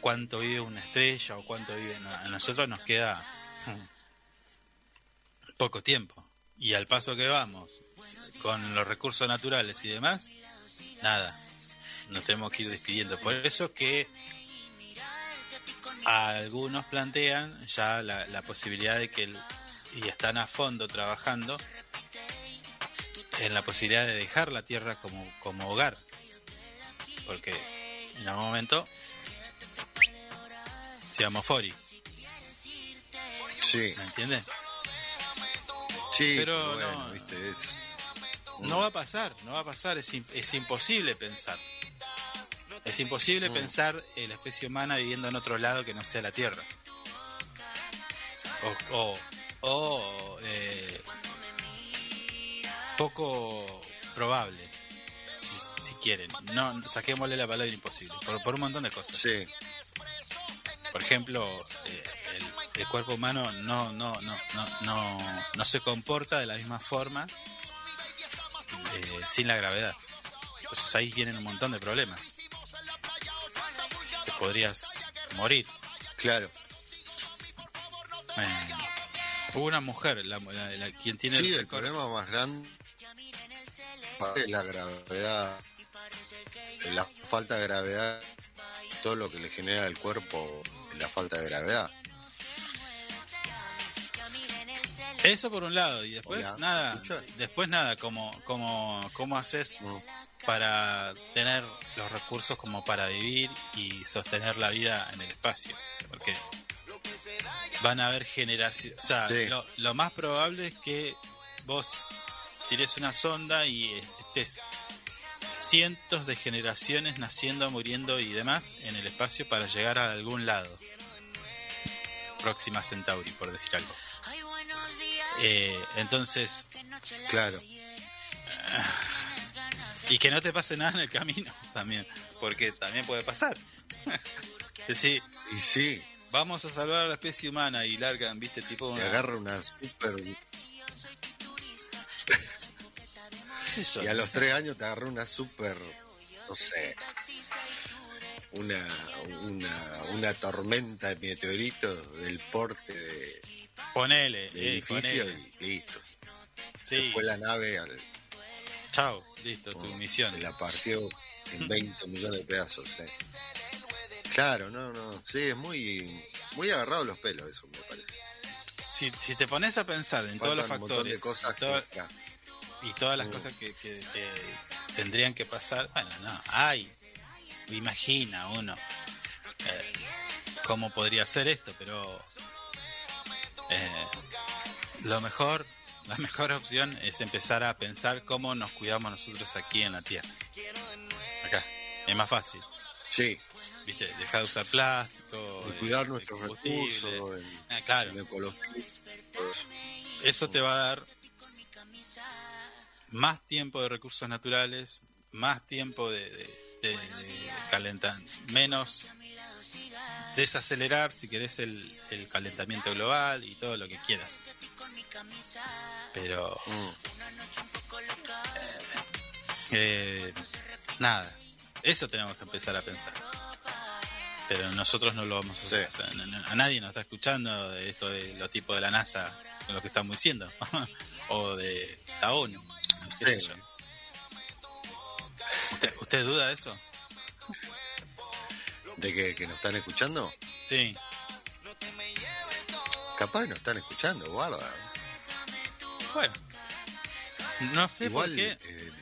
cuánto vive una estrella o cuánto vive. a nosotros nos queda poco tiempo. Y al paso que vamos, con los recursos naturales y demás, nada. Nos tenemos que ir despidiendo. Por eso que algunos plantean ya la, la posibilidad de que, el- y están a fondo trabajando, en la posibilidad de dejar la Tierra como, como hogar. Porque en algún momento seamos fori, sí, ¿me entiendes? sí, Pero bueno, no. viste, es. No va a pasar, no va a pasar, es, es imposible pensar. Es imposible Mm. pensar en la especie humana viviendo en otro lado que no sea la Tierra. O, o, o, eh, poco probable, si, si quieren. No, saquémosle la palabra imposible, por, por un montón de cosas. Sí, Por ejemplo, eh, el, el cuerpo humano no, no, no, no, no, no se comporta de la misma forma eh, sin la gravedad. Entonces ahí vienen un montón de problemas. Te podrías morir. claro. Eh, hubo una mujer, la, la- la- quien tiene Sí, el problema más grande es la gravedad, la falta de gravedad, todo lo que le genera al cuerpo la falta de gravedad. Eso por un lado, y después Hola, nada, después nada, como, como, cómo haces Mm. Para tener los recursos como para vivir y sostener la vida en el espacio. Porque van a haber generaciones. O sea, Sí. lo, lo más probable es que vos tires una sonda y estés cientos de generaciones naciendo, muriendo y demás en el espacio para llegar a algún lado. Próxima Centauri, por decir algo. Eh, entonces, Claro, y que no te pase nada en el camino también, porque también puede pasar. Decir, y sí, vamos a salvar a la especie humana y largan, viste, tipo te agarra una super. Y a los tres años te agarra una super. No sé. Una, una, una tormenta de meteoritos del porte de, ponele, de eh, edificio ponele. y listo. Sí, Después la nave al- chao, listo, tu Oh, misión. se la partió en 20 millones de pedazos. Claro, no, no. Sí, es muy, muy agarrado los pelos, eso me parece. Si, si te pones a pensar en todos los de factores cosas y, todo- que- y todas las cosas que, que- que tendrían que pasar, bueno, no, hay, imagina uno eh, cómo podría ser esto, pero eh, lo mejor, la mejor opción es empezar a pensar cómo nos cuidamos nosotros aquí en la Tierra. Acá, es más fácil, Sí, ¿viste? Dejar de usar plástico, eh, cuidar de nuestros recursos, en, Ah, claro, eso. eso te va a dar más tiempo de recursos naturales, más tiempo de, de, de- de calentar, menos desacelerar si querés el, el calentamiento global y todo lo que quieras. Pero Mm. eh, nada, eso tenemos que empezar a pensar. Pero nosotros no lo vamos a hacer. Sí. O sea, no- no- a nadie nos está escuchando de esto de los tipos de la NASA con lo que estamos diciendo. o de la ONU. qué sé Sí. yo. ¿Usted, ¿Usted duda de eso? ¿De que, que nos están escuchando? Sí. Capaz nos están escuchando, guarda. Bueno. No sé Igual por qué. eh,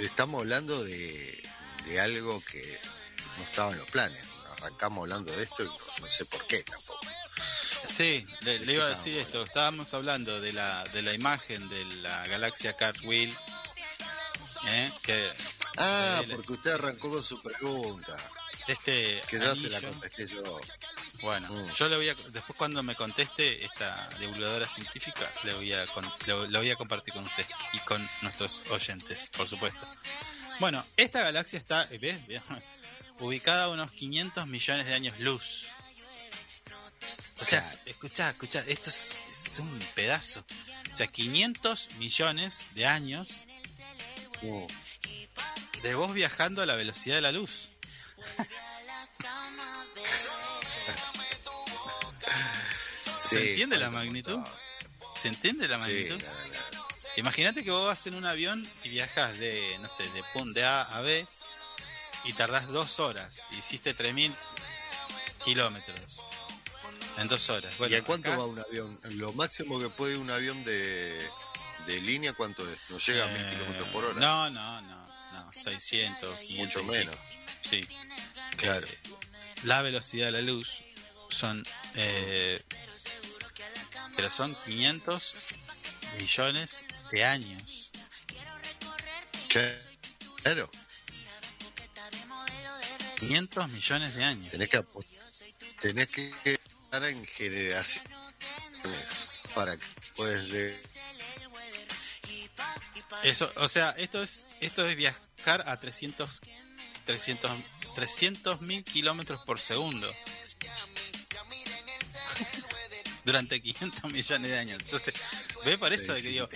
estamos hablando de, de algo que no estaba en los planes. Arrancamos hablando de esto y no, no sé por qué tampoco. Sí, le, le iba a decir esto. Estábamos hablando de la, de la imagen de la galaxia Cartwheel. ¿eh? Que Ah, Eh, porque usted arrancó con su pregunta, este que ya se la anillo- contesté yo. Bueno, Mm. yo le voy a después cuando me conteste esta divulgadora científica le voy a con- lo, lo voy a compartir con usted y con nuestros oyentes, por supuesto. Bueno, esta galaxia está, eh, ¿ves? Ubicada a unos 500 millones de años luz. O sea, Claro. escucha, escucha, esto es, es un pedazo. O sea, 500 millones de años de vos viajando a la velocidad de la luz. ¿Se Sí, entiende la magnitud? ¿Se entiende la magnitud? Imagínate que vos vas en un avión y viajas de, no sé, de punto de A a B y tardás dos horas. Hiciste 3.000 kilómetros en dos horas. Bueno, ¿Y a cuánto acá, va un avión? Lo máximo que puede un avión de, de línea, ¿cuánto es? No llega a mil eh, kilómetros por hora. No, no, no, no, 600, 500. Mucho menos. Sí. Claro. Eh, la velocidad de la luz son. eh, pero son 500 millones de años. ¿Qué? Claro, 500 millones de años. tenés que tenés que estar en generaciones para que puedas llegar. Eso, o sea, esto es esto es viajar a 300 300 300 mil kilómetros por segundo durante 500 millones de años. Entonces, ve por eso que digo,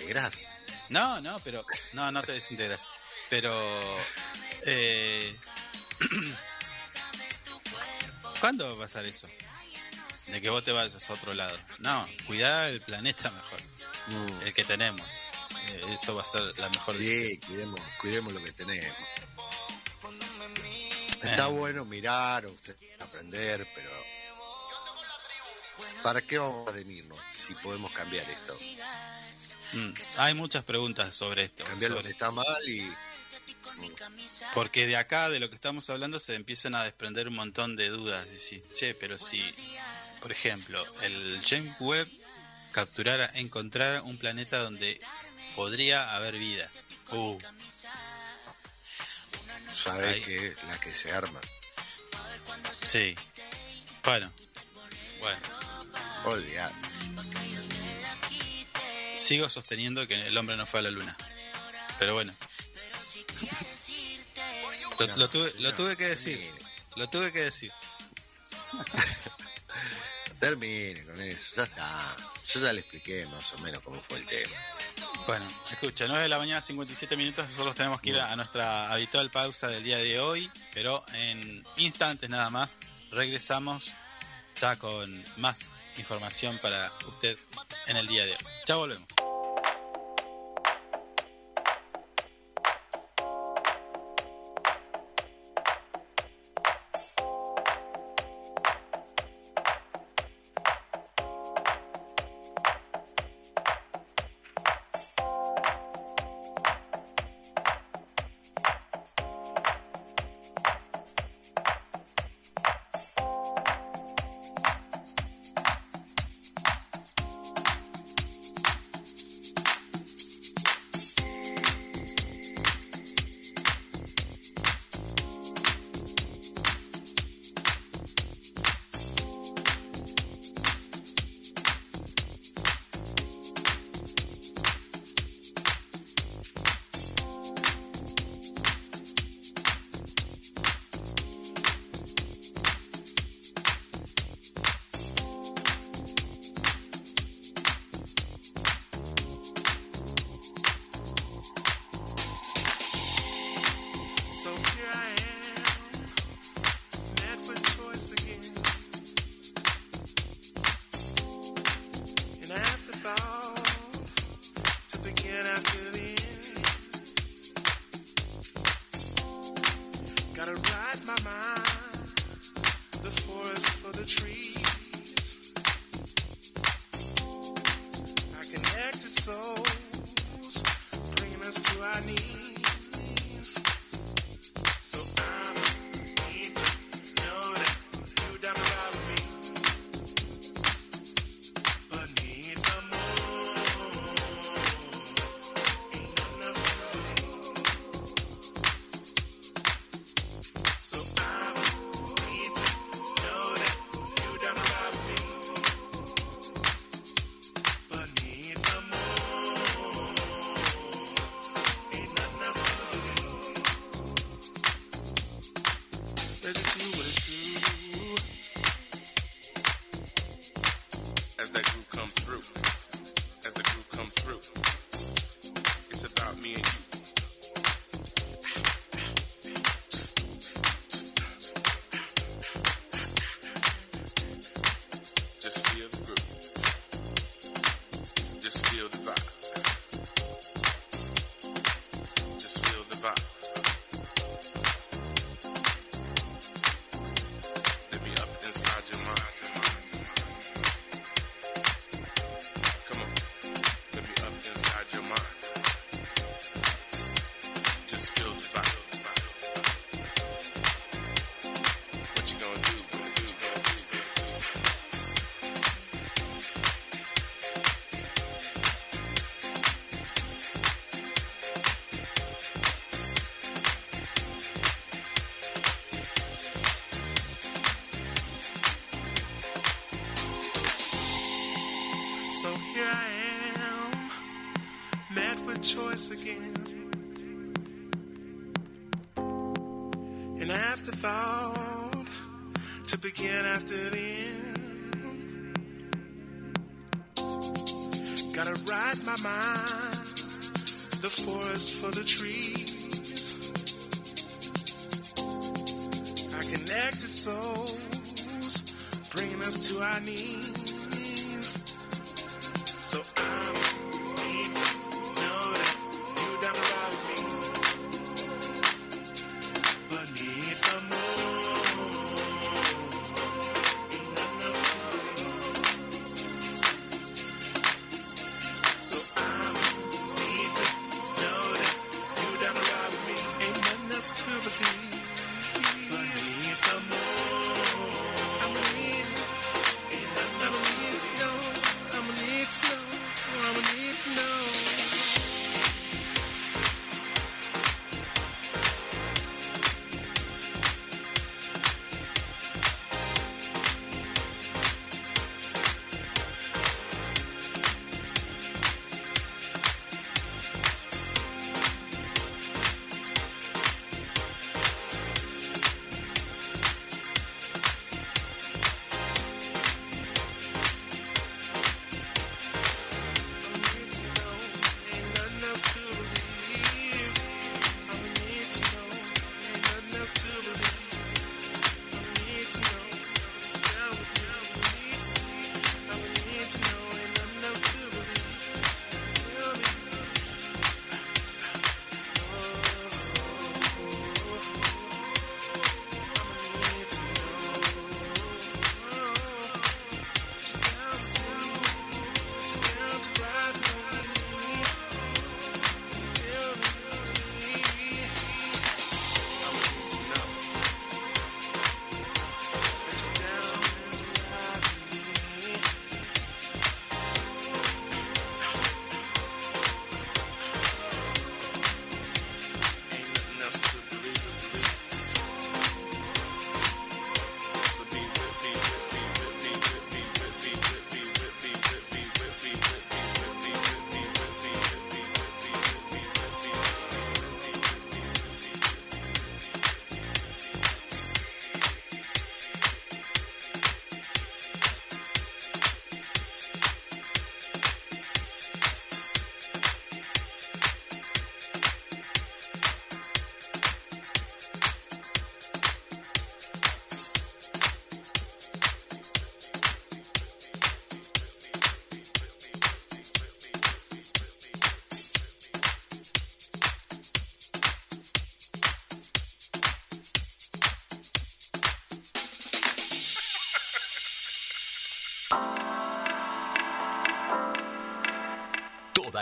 no, no, pero no, no te desintegras. Pero eh, ¿cuándo va a pasar eso? De que vos te vayas a otro lado. No, cuidar el planeta mejor, Mm. el que tenemos. Eh, eso va a ser la mejor Sí, decisión. cuidemos, cuidemos lo que tenemos. Está Eh. bueno mirar, usted aprender, pero ¿para qué vamos a venirnos si podemos cambiar esto? Mm, Hay muchas preguntas sobre esto. Cambiar lo sobre- que está mal y porque de acá, de lo que estamos hablando, se empiezan a desprender un montón de dudas. Decir, che, pero si, por ejemplo, el James Webb capturara, encontrara un planeta donde podría haber vida. Uh, sabes Ahí. que la que se arma. sí. Bueno, bueno. Olvidar. Sigo sosteniendo que el hombre no fue a la luna. Pero bueno. lo, tuve, lo tuve que decir. Lo tuve que decir. Termine con eso, ya está. Yo ya le expliqué más o menos cómo fue el tema. Bueno, escucha, 9 de la mañana, 57 minutos. Nosotros tenemos que ir a, a nuestra habitual pausa del día de hoy, pero en instantes nada más regresamos ya con más información para usted en el día de hoy. Ya volvemos.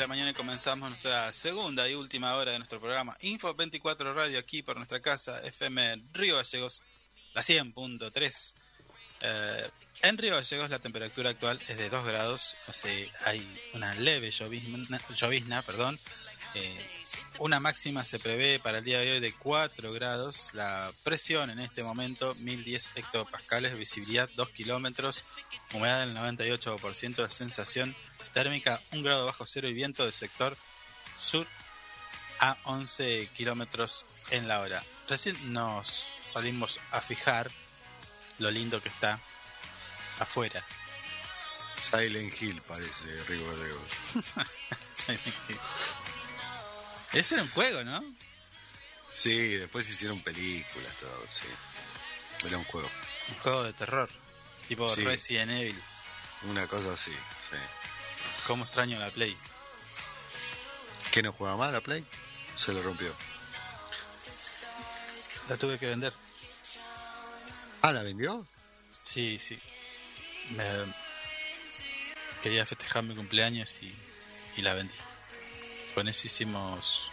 la mañana comenzamos nuestra segunda y última hora de nuestro programa Info 24 Radio aquí por nuestra casa FM Río Gallegos, la 100.3. Eh, en Río Gallegos la temperatura actual es de 2 grados, o sea, hay una leve llovizna, llovizna perdón. Eh, una máxima se prevé para el día de hoy de 4 grados, la presión en este momento 1010 hectopascales, visibilidad 2 kilómetros, humedad del 98%, la sensación térmica 1 grado bajo cero y viento del sector sur a 11 kilómetros en la hora. Recién nos salimos a fijar lo lindo que está afuera. Silent Hill parece Rigo de Silent Hill. Ese era un juego, ¿no? Sí, después hicieron películas, todo, sí. Era un juego. Un juego de terror, tipo. Resident Evil. Una cosa así, sí. ¿Cómo extraño la Play? ¿Que no jugaba más la Play? Se le rompió. La tuve que vender. ¿Ah, la vendió? Sí, sí. Quería festejar mi cumpleaños y, y la vendí. Con eso hicimos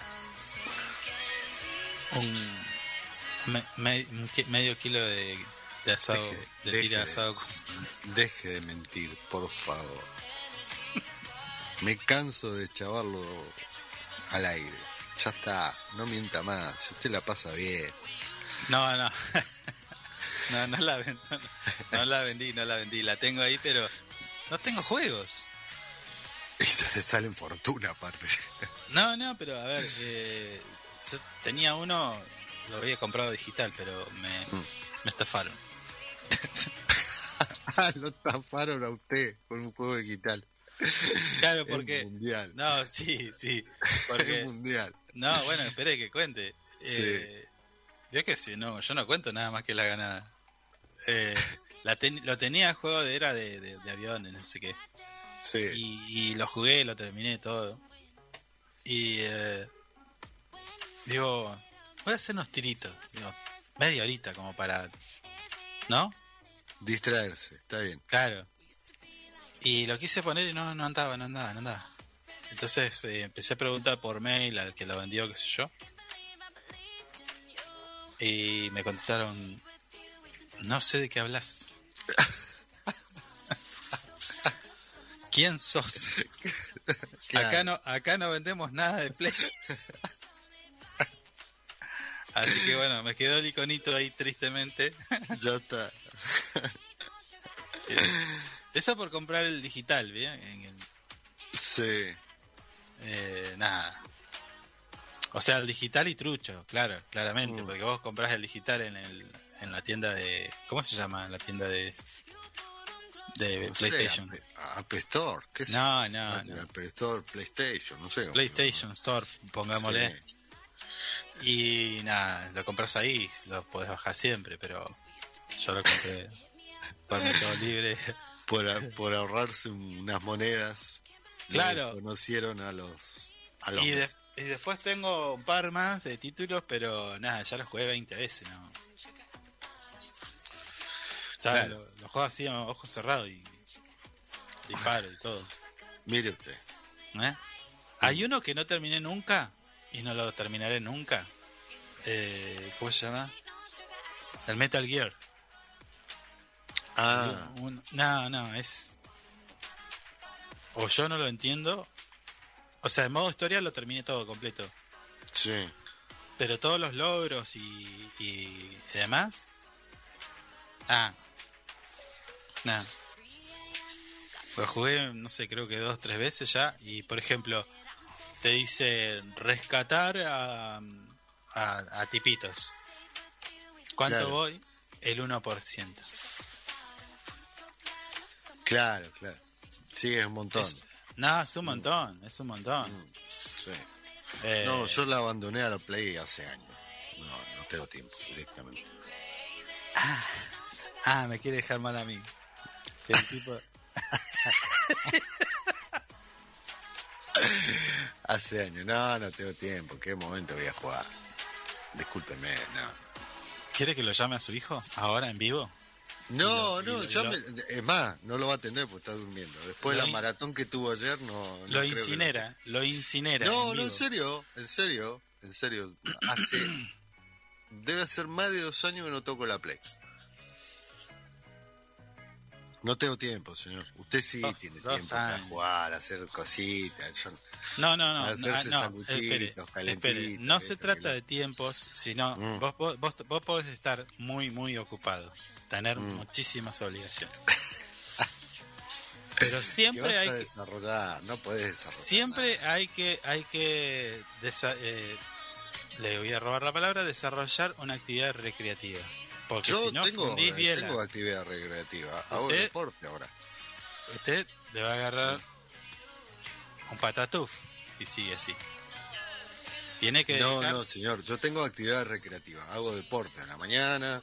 un medio kilo de, asado, de tira deje, asado. Deje de mentir, por favor. Me canso de chavarlo al aire. Ya está, no mienta más. Si usted la pasa bien. No, no. No, no la, ven- no, no la vendí, no la vendí. La tengo ahí, pero no tengo juegos. Y te salen fortuna aparte. No, no, pero a ver, eh, yo tenía uno, lo había comprado digital, pero me, Mm. me estafaron. Ah, lo taparon a usted con un juego digital. Claro, porque... mundial. No, sí, sí. Porque... mundial. No, bueno, espere que cuente. Eh, Vio que si no, yo no cuento nada más que la ganada. Eh, la ten- lo tenía el juego de era de, de, de aviones, no sé qué. Sí. Y, y lo jugué, lo terminé todo. Y eh, digo, voy a hacer unos tiritos. Digo, media horita como para... ¿No? Distraerse, está bien. Claro. Y lo quise poner y no, no andaba, no andaba, no andaba. Entonces eh, empecé a preguntar por mail al que lo vendió, qué sé yo. Y me contestaron, no sé de qué hablas. ¿Quién sos? Claro. Acá no, acá no vendemos nada de Play. Así que bueno, me quedó el iconito ahí tristemente. Ya está. Eso por comprar el digital, ¿bien? En el- Sí. Eh, nada. O sea, el digital y trucho, claro, claramente, Mm. porque vos compras el digital en el en la tienda de ¿cómo se llama? En la tienda de de No PlayStation. App, Store, ¿qué es? No, no, Ah, no. App Store, PlayStation, no sé. PlayStation Store, pongámosle. Sí. Y nada, lo compras ahí, lo podés bajar siempre, pero yo lo compré por Mercado Libre. Por, a- por ahorrarse unas monedas. Claro. Conocieron a los. A los Y, de- y después tengo un par más de títulos, pero nada, ya los jugué 20 veces, ¿no? Ya Claro. lo, lo juego así a ojos cerrados y disparo y todo. Mire usted. ¿eh? Hay uno que no terminé nunca y no lo terminaré nunca. Eh, ¿Cómo se llama? El Metal Gear. Ah, Un- no, no, es. O yo no lo entiendo. O sea, en modo historia lo terminé todo completo. sí. Pero todos los logros y, y demás. Ah. Nada. Lo jugué, no sé, creo que dos, tres veces ya. Y por ejemplo, te dice rescatar a, a, a tipitos. ¿Cuánto Claro. voy? El 1%. Claro, claro. Sí, es un montón. Es- no, es un montón, es un montón. Sí. Eh, No, yo la abandoné a la Play hace años. No, no tengo tiempo directamente. Ah, me quiere dejar mal a mí. El tipo... Hace años. No, no tengo tiempo. ¿Qué momento voy a jugar? Discúlpeme, no. ¿Quiere que lo llame a su hijo? ¿Ahora en vivo? No, lo- no, lo- me- es más, no lo va a atender porque está durmiendo. Después de la in- maratón que tuvo ayer, no. no Lo que incinera, lo incinera. No, en no, en serio, en serio, en serio. Hace. debe hacer más de dos años que no toco la Play. No tengo tiempo, señor. Usted sí Dos- tiene dos tiempo para jugar, hacer cositas. Yo- No, no, no. Hacerse no, no, espere, espere. No se trata de tiempos, sino Mm. vos, vos, vos, vos podés estar muy, muy ocupado, tener Mm. muchísimas obligaciones. Pero ¿Qué siempre vas hay a que, desarrollar? No podés desarrollar. siempre hay que, hay que eh, le voy a robar la palabra, desarrollar una actividad recreativa. Porque Yo si no, tengo, eh, tengo actividad recreativa. Hago Usted- deporte ahora. Usted le va a agarrar un patatuf si sigue así. Tiene que No, dedicar- no, señor. Yo tengo actividad recreativa. Hago deporte a la mañana,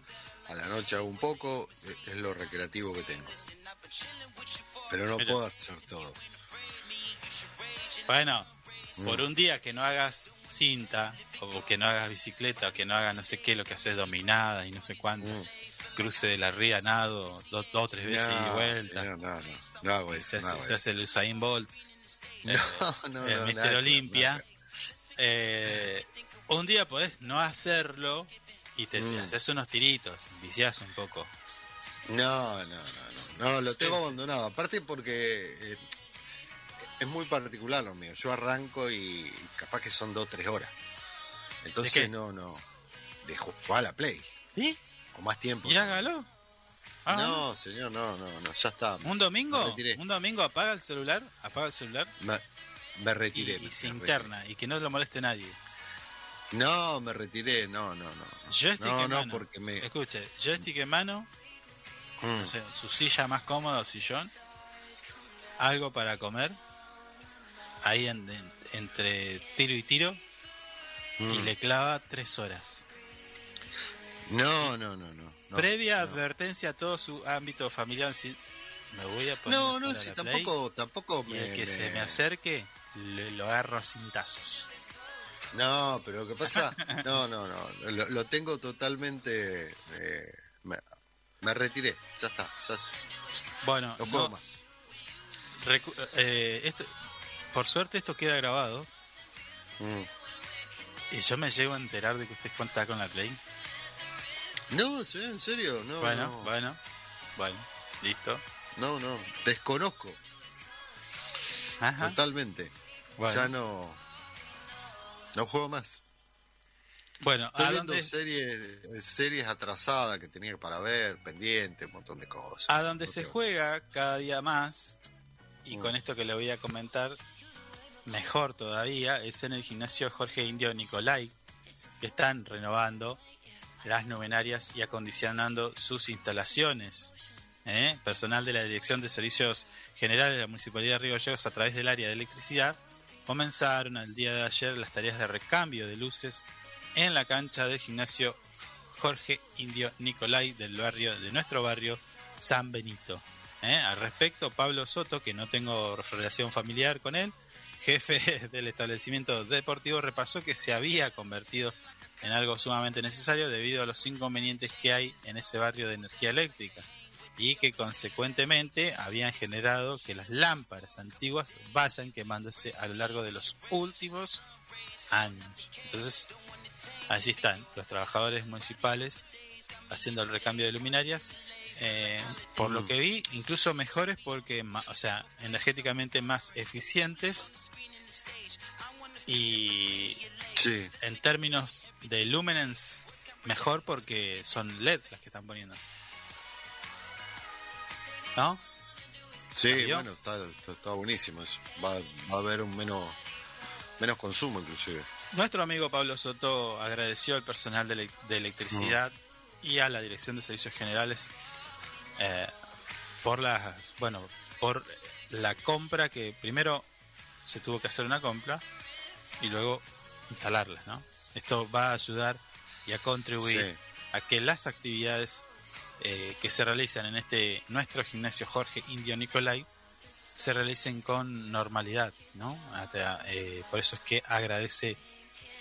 a la noche hago un poco. eh, Es lo recreativo que tengo. Pero no Pero- puedo hacer todo. Bueno, por un día que no hagas cinta, o que no hagas bicicleta, o que no hagas no sé qué, lo que haces dominada y no sé cuánto, Mm. cruce de la ría, nado, dos, o tres veces y No, vuelta, señor, no, no, no se, hace, no hago se eso. hace el Usain Bolt, No, no, el Mister Olimpia, eh, un día podés no hacerlo y te, te Mm. haces unos tiritos, viciás un poco. No, no, no, no, no, lo tengo abandonado. Aparte porque eh, es muy particular lo mío. Yo arranco y capaz que son dos o tres horas. qué? Entonces no, no. De jugar a la Play. ¿Y? O más tiempo. Y hágalo. Ah, No, señor, no, no, no, ya está. ¿Un domingo? ¿Un domingo apaga el celular? Apaga el celular Me, me y, retiré. y me se interna y que no lo moleste nadie. No, me retiré, no, no, no. Joystick No, en no, mano. porque me. Escuche, joystick en mano, Mm, no sé, su silla más cómoda, sillón, algo para comer, ahí en- en- entre tiro y tiro, y mm. le clava tres horas. No, no, no, no. no, Previa no. advertencia a todo su ámbito familiar. Si me voy a poner No, no, Play, tampoco, tampoco Y me. el que se me acerque, le, lo agarro a cintazos. No, pero lo que pasa, no, no, no, lo, lo tengo totalmente, eh, me, me retiré, ya está, ya Bueno, no juego no- más. eh, esto- por suerte esto queda grabado Mm. y yo me llego a enterar de que usted cuenta con la Play. No, en serio, no, bueno, no, bueno, bueno, listo. no, no, desconozco Ajá. totalmente, Bueno, ya no, no juego más. bueno Estoy ¿a viendo dónde, series, series atrasadas que tenía para ver, pendiente, un montón de cosas. a dónde No se tengo- juega cada día más, y Mm. con esto que le voy a comentar, mejor todavía, es en el gimnasio Jorge Indio Nicolai, que están renovando las luminarias y acondicionando sus instalaciones. ¿eh? Personal de la Dirección de Servicios Generales de la Municipalidad de Río Gallegos a través del área de electricidad comenzaron el día de ayer las tareas de recambio de luces en la cancha del gimnasio Jorge Indio Nicolai del barrio de nuestro barrio San Benito. ¿eh? Al respecto, Pablo Soto, que no tengo relación familiar con él, jefe del establecimiento deportivo, repasó que se había convertido en algo sumamente necesario debido a los inconvenientes que hay en ese barrio de energía eléctrica y que consecuentemente habían generado que las lámparas antiguas vayan quemándose a lo largo de los últimos años. Entonces, allí están los trabajadores municipales haciendo el recambio de luminarias. Eh, por lo Mm. que vi, incluso mejores porque, o sea, energéticamente más eficientes y Sí, en términos de luminance mejor porque son LED las que están poniendo. ¿No? sí, ¿Cambió? bueno, está, está, está buenísimo eso. Va, va a haber un menos, menos consumo inclusive. Nuestro amigo Pablo Soto agradeció al personal de, ele- de electricidad y a la Dirección de Servicios Generales eh, por la, bueno, por la compra que primero se tuvo que hacer una compra y luego instalarla, ¿no? Esto va a ayudar y a contribuir Sí. a que las actividades eh, que se realizan en este nuestro gimnasio Jorge Indio Nicolai se realicen con normalidad, ¿no? Hasta, eh, por eso es que agradece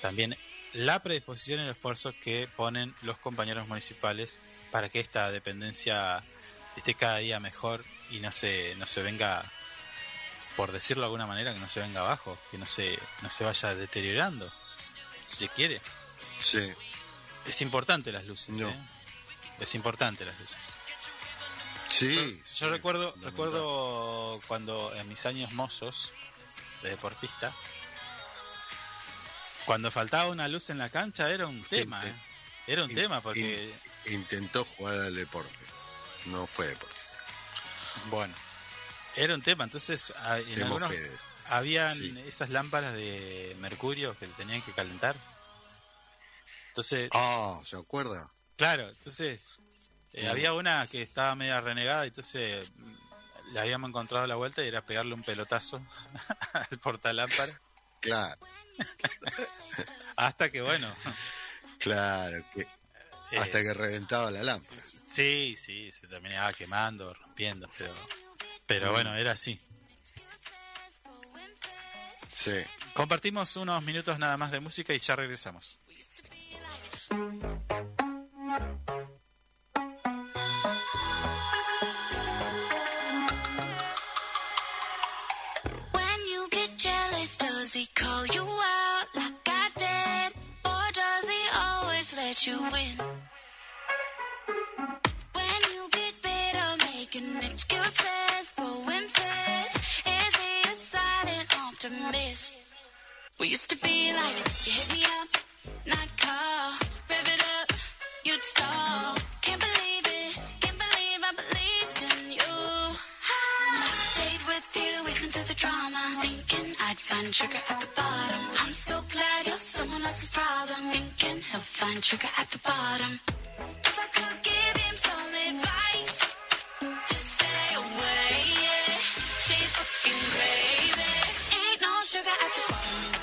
también la predisposición y el esfuerzo que ponen los compañeros municipales para que esta dependencia esté cada día mejor y no se, no se venga, por decirlo de alguna manera, que no se venga abajo, que no se, no se vaya deteriorando, si se quiere. Sí, Es importante las luces, No. ¿eh? Es importante las luces. sí. Yo, sí, recuerdo, recuerdo cuando en mis años mozos de deportista, cuando faltaba una luz en la cancha era un tema. ¿eh? Era un In- tema porque, Intentó jugar al deporte, no fue deporte. bueno, era un tema. Entonces, a- en Temo algunos habían Sí. esas lámparas de mercurio que tenían que calentar. Entonces, Ah, ¿se acuerda? Claro, entonces eh, había una que estaba media renegada, entonces mm, le habíamos encontrado la vuelta y era pegarle un pelotazo al portalámpara. Claro, Hasta que, bueno, claro, que eh, hasta que reventaba la lámpara. Sí, sí, se terminaba quemando, rompiendo, pero, pero bueno, era así. Sí. Compartimos unos minutos nada más de música y ya regresamos. making excuses, throwing fits. Is he a silent optimist? We used to be like, you hit me up, not call. Rev it up, you'd stall. Can't believe it, can't believe I believed in you. I stayed with you even through the drama, thinking I'd find sugar at the bottom. I'm so glad you're someone else's problem, thinking he'll find sugar at the bottom. If I could give him some advice. fucking crazy. Ain't no sugar at the bar.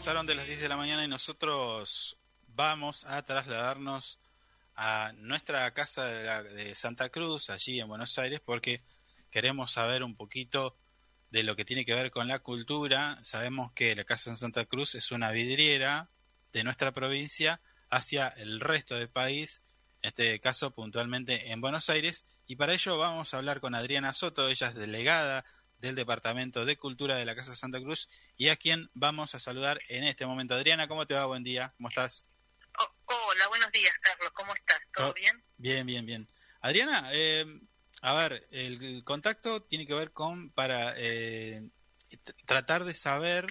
pasaron de las 10 de la mañana y nosotros vamos a trasladarnos a nuestra casa de, la- de Santa Cruz, allí en Buenos Aires, porque queremos saber un poquito de lo que tiene que ver con la cultura. Sabemos que la Casa en Santa Cruz es una vidriera de nuestra provincia hacia el resto del país, en este caso puntualmente en Buenos Aires, y para ello vamos a hablar con Adriana Soto, ella es delegada del Departamento de Cultura de la Casa Santa Cruz y a quien vamos a saludar en este momento. Adriana, ¿cómo te va? Buen día, ¿cómo estás? Oh, hola, buenos días, Carlos. ¿Cómo estás? ¿Todo Oh. bien? Bien, bien, bien. Adriana, eh, a ver, el, el contacto tiene que ver con para eh, tratar de saber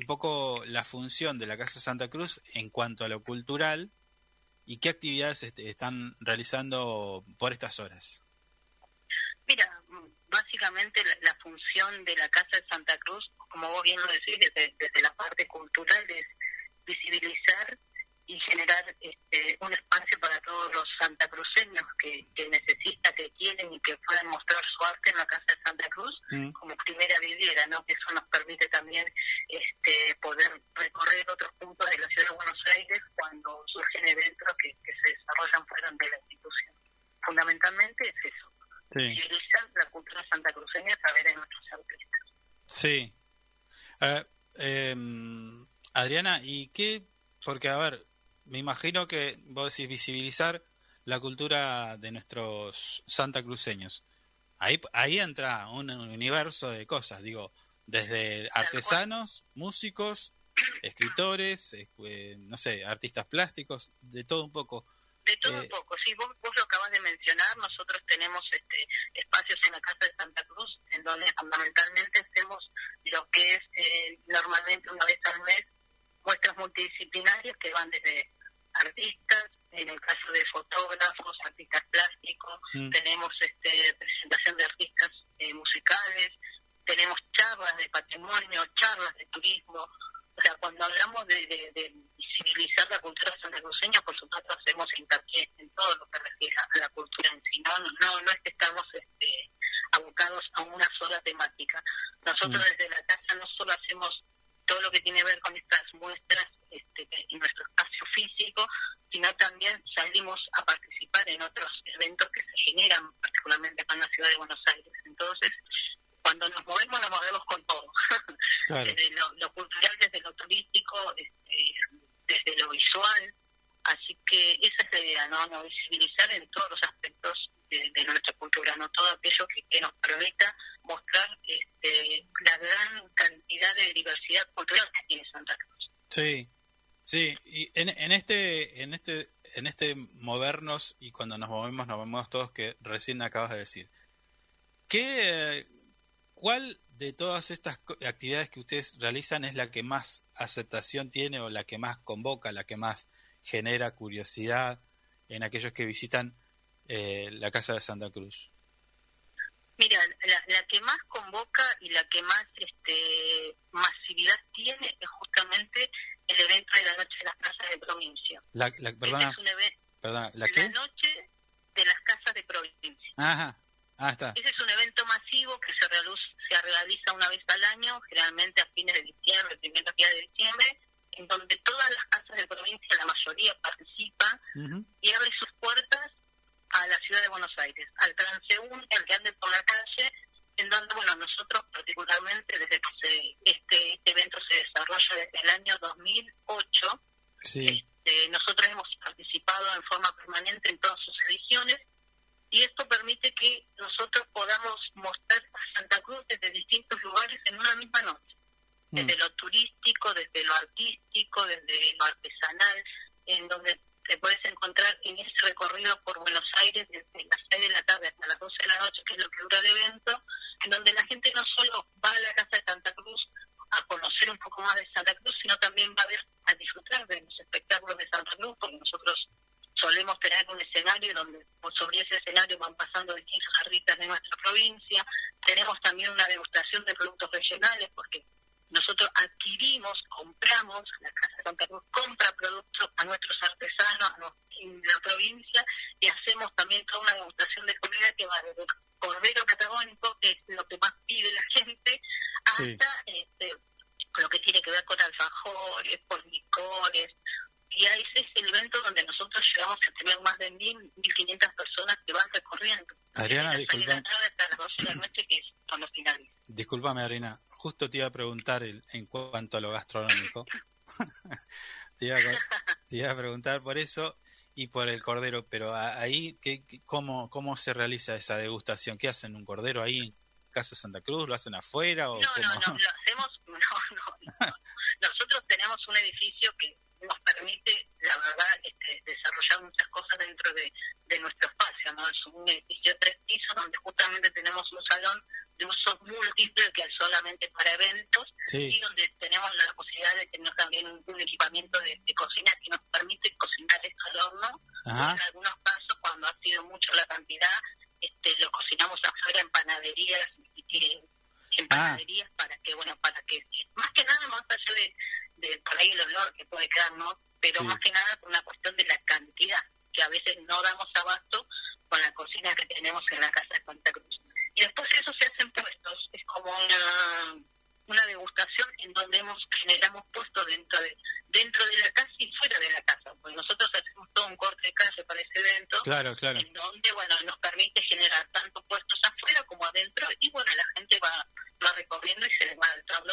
un poco la función de la Casa Santa Cruz en cuanto a lo cultural y qué actividades este, están realizando por estas horas. Mira, básicamente la, la función de la Casa de Santa Cruz, como vos bien lo decís, desde, desde la parte cultural, es visibilizar y generar este, un espacio para todos los santacruceños que, que necesitan, que quieren y que puedan mostrar su arte en la Casa de Santa Cruz Mm. como primera vidriera, ¿no? Que eso nos permite también este, poder recorrer otros puntos de la ciudad de Buenos Aires cuando surgen eventos que, que se desarrollan fuera de la institución. Fundamentalmente es eso, Sí. visibilizar la cultura santacruceña a través de nuestros artistas. Sí. Eh, Adriana, ¿y qué? Porque, a ver, me imagino que vos decís visibilizar la cultura de nuestros santacruceños. Ahí, ahí entra un universo de cosas, digo, desde artesanos, músicos, escritores, eh, no sé, artistas plásticos, de todo un poco. De todo Eh, un poco, sí, vos, vos lo acabas de mencionar, nosotros tenemos este, espacios en la Casa de Santa Cruz en donde fundamentalmente hacemos lo que es eh, normalmente una vez al mes muestras multidisciplinarias que van desde artistas, en el caso de fotógrafos, artistas plásticos, Mm. tenemos este, presentación de artistas eh, musicales, tenemos charlas de patrimonio, charlas de turismo, o sea, cuando hablamos de, de- de visibilizar la cultura santacruceña, por supuesto hacemos hincapié en todo lo que refiere a la cultura en sí. No, no, no es que estamos este, abocados a una sola temática. Nosotros Mm. desde la casa no solo hacemos todo lo que tiene que ver con estas muestras este, en nuestro espacio físico, sino también salimos a participar en otros eventos que se generan, particularmente acá en la ciudad de Buenos Aires. Entonces, cuando nos movemos, nos movemos con todo Claro. desde lo, lo cultural, desde lo turístico, este, desde lo visual. Así que esa es la idea, ¿no? no visibilizar en todos los aspectos de, de nuestra cultura, no todo aquello que, que nos permita mostrar este, la gran cantidad de diversidad cultural que tiene Santa Cruz. Sí, sí, y en, en este, en este, en este movernos y cuando nos movemos, nos movemos todos que recién acabas de decir. ¿Qué, cuál de todas estas actividades que ustedes realizan es la que más aceptación tiene o la que más convoca, la que más genera curiosidad en aquellos que visitan eh, la casa de Santa Cruz? Mira, la, la que más convoca y la que más este, masividad tiene es justamente el evento de la Noche de las Casas de Provincia. La, la- Este es un perdona, ¿la la qué? Noche de las Casas de Provincia. Ajá, ah, está. Ese es un evento masivo que se, realiza- se realiza una vez al año, generalmente a fines de diciembre, primeros días de diciembre, en donde todas las casas de provincia, la mayoría participan Ujú. y abre sus puertas a la ciudad de Buenos Aires, al transeúnte, al que ande por la calle, en donde, bueno, nosotros particularmente, desde que se, este, este evento se desarrolla desde el año 2008, Sí, este, nosotros hemos participado en forma permanente en todas sus ediciones y esto permite que nosotros podamos mostrar a Santa Cruz desde distintos lugares en una misma noche, desde lo turístico, desde lo artístico, desde lo artesanal, en donde te puedes encontrar en ese recorrido por Buenos Aires desde las 6 de la tarde hasta las 12 de la noche, que es lo que dura el evento, en donde la gente no solo va a la casa de Santa Cruz a conocer un poco más de Santa Cruz, sino también va a ver, a disfrutar de los espectáculos de Santa Cruz, porque nosotros solemos tener un escenario donde sobre ese escenario van pasando distintas jarritas de nuestra provincia. Tenemos también una degustación de productos regionales, porque nosotros adquirimos, compramos, la Casa de Santa compra productos a nuestros artesanos a los- en la provincia y hacemos también toda una degustación de comida que va desde el cordero patagónico, que es lo que más pide la gente, hasta Sí. este, lo que tiene que ver con alfajores, por licores. Y ahí ese es el evento donde nosotros llegamos a tener más de 1.000, 1.500 personas que van recorriendo. Adriana, Desde las seis de la disculpa. tarde hasta las 12 de la noche, que es cuando finaliza. Disculpame, Adriana, justo te iba a preguntar el- en cuanto a lo gastronómico. te, iba a, te iba a preguntar por eso y por el cordero, pero a- ahí, ¿qué, cómo, ¿cómo se realiza esa degustación? ¿Qué hacen? ¿Un cordero ahí en Casa Santa Cruz? ¿Lo hacen afuera? O No, no, cómo? no, lo hacemos, no, no, no. Nosotros tenemos un edificio que nos permite, la verdad, este, desarrollar muchas cosas dentro de, de nuestro espacio, ¿no? Es un edificio de tres pisos donde justamente tenemos un salón de uso múltiple que es solamente para eventos Sí. y donde tenemos la posibilidad de tener también un, un equipamiento de, de cocina que nos permite cocinar esto al horno. En algunos casos, cuando ha sido mucho la cantidad, este, lo cocinamos afuera en panaderías y, y- en Ah. panaderías para que, bueno, para que, más que nada, más allá de, de por ahí el olor que puede quedar, ¿no? Pero Sí. más que nada por una cuestión de la cantidad, que a veces no damos abasto con la cocina que tenemos en la casa de Santa Cruz. Y después eso se hacen puestos, es como una una degustación en donde hemos generamos puestos dentro de dentro de la casa y fuera de la casa, porque nosotros hacemos todo un corte de calle para ese evento, Claro, claro. en donde bueno nos permite generar tanto puestos afuera como adentro y bueno la gente va va recorriendo y se le va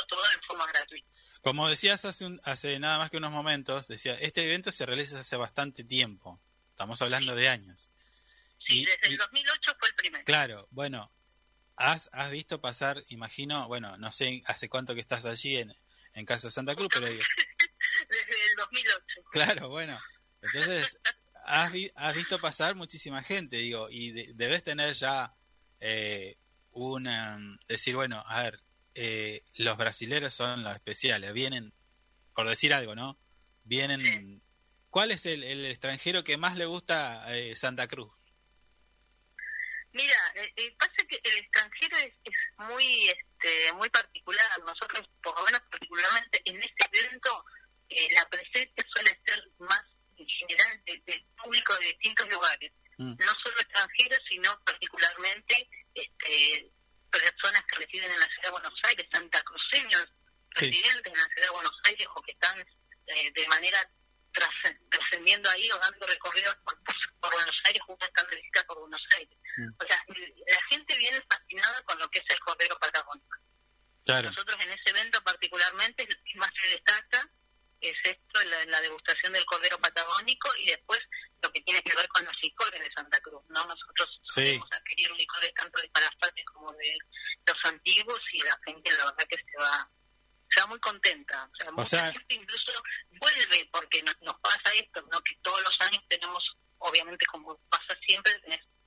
todo en forma gratuita. Como decías hace, un- hace nada más que unos momentos, decía, este evento se realiza hace bastante tiempo. Estamos hablando de años. Sí, Y- desde y- el 2008 fue el primero. Claro, bueno, has, has visto pasar, imagino, bueno, no sé hace cuánto que estás allí en, en Casa Santa Cruz, pero digo, Desde el 2008. claro, bueno, entonces has, vi- has visto pasar muchísima gente, digo, y de- debes tener ya eh, una, decir, bueno, a ver, eh, los brasileros son los especiales, vienen, por decir algo, ¿no? Vienen, ¿cuál es el, el extranjero que más le gusta eh, Santa Cruz? Mira, eh, eh, pasa que el extranjero es, es muy este, muy particular. Nosotros, por lo menos particularmente en este evento, eh, la presencia suele ser más en general de, de público de distintos lugares. Mm. No solo extranjeros, sino particularmente este, personas que residen en la ciudad de Buenos Aires, santacruceños Sí. residentes en la ciudad de Buenos Aires o que están eh, de manera trascendiendo ahí o dando recorridos por, por Buenos Aires, justo están de visita por Buenos Aires. Mm. O sea, la gente viene fascinada con lo que es el Cordero Patagónico. Claro, Nosotros en ese evento particularmente, lo que más se destaca es esto, la, la degustación del Cordero Patagónico y después lo que tiene que ver con los licores de Santa Cruz. no Nosotros Sí. solemos adquirir licores tanto de Parafate como de los antiguos y la gente la verdad que se va se va muy contenta. O sea, mucha sea- gente incluso vuelve porque nos, nos pasa esto, ¿no? que todos los años tenemos, obviamente como pasa siempre,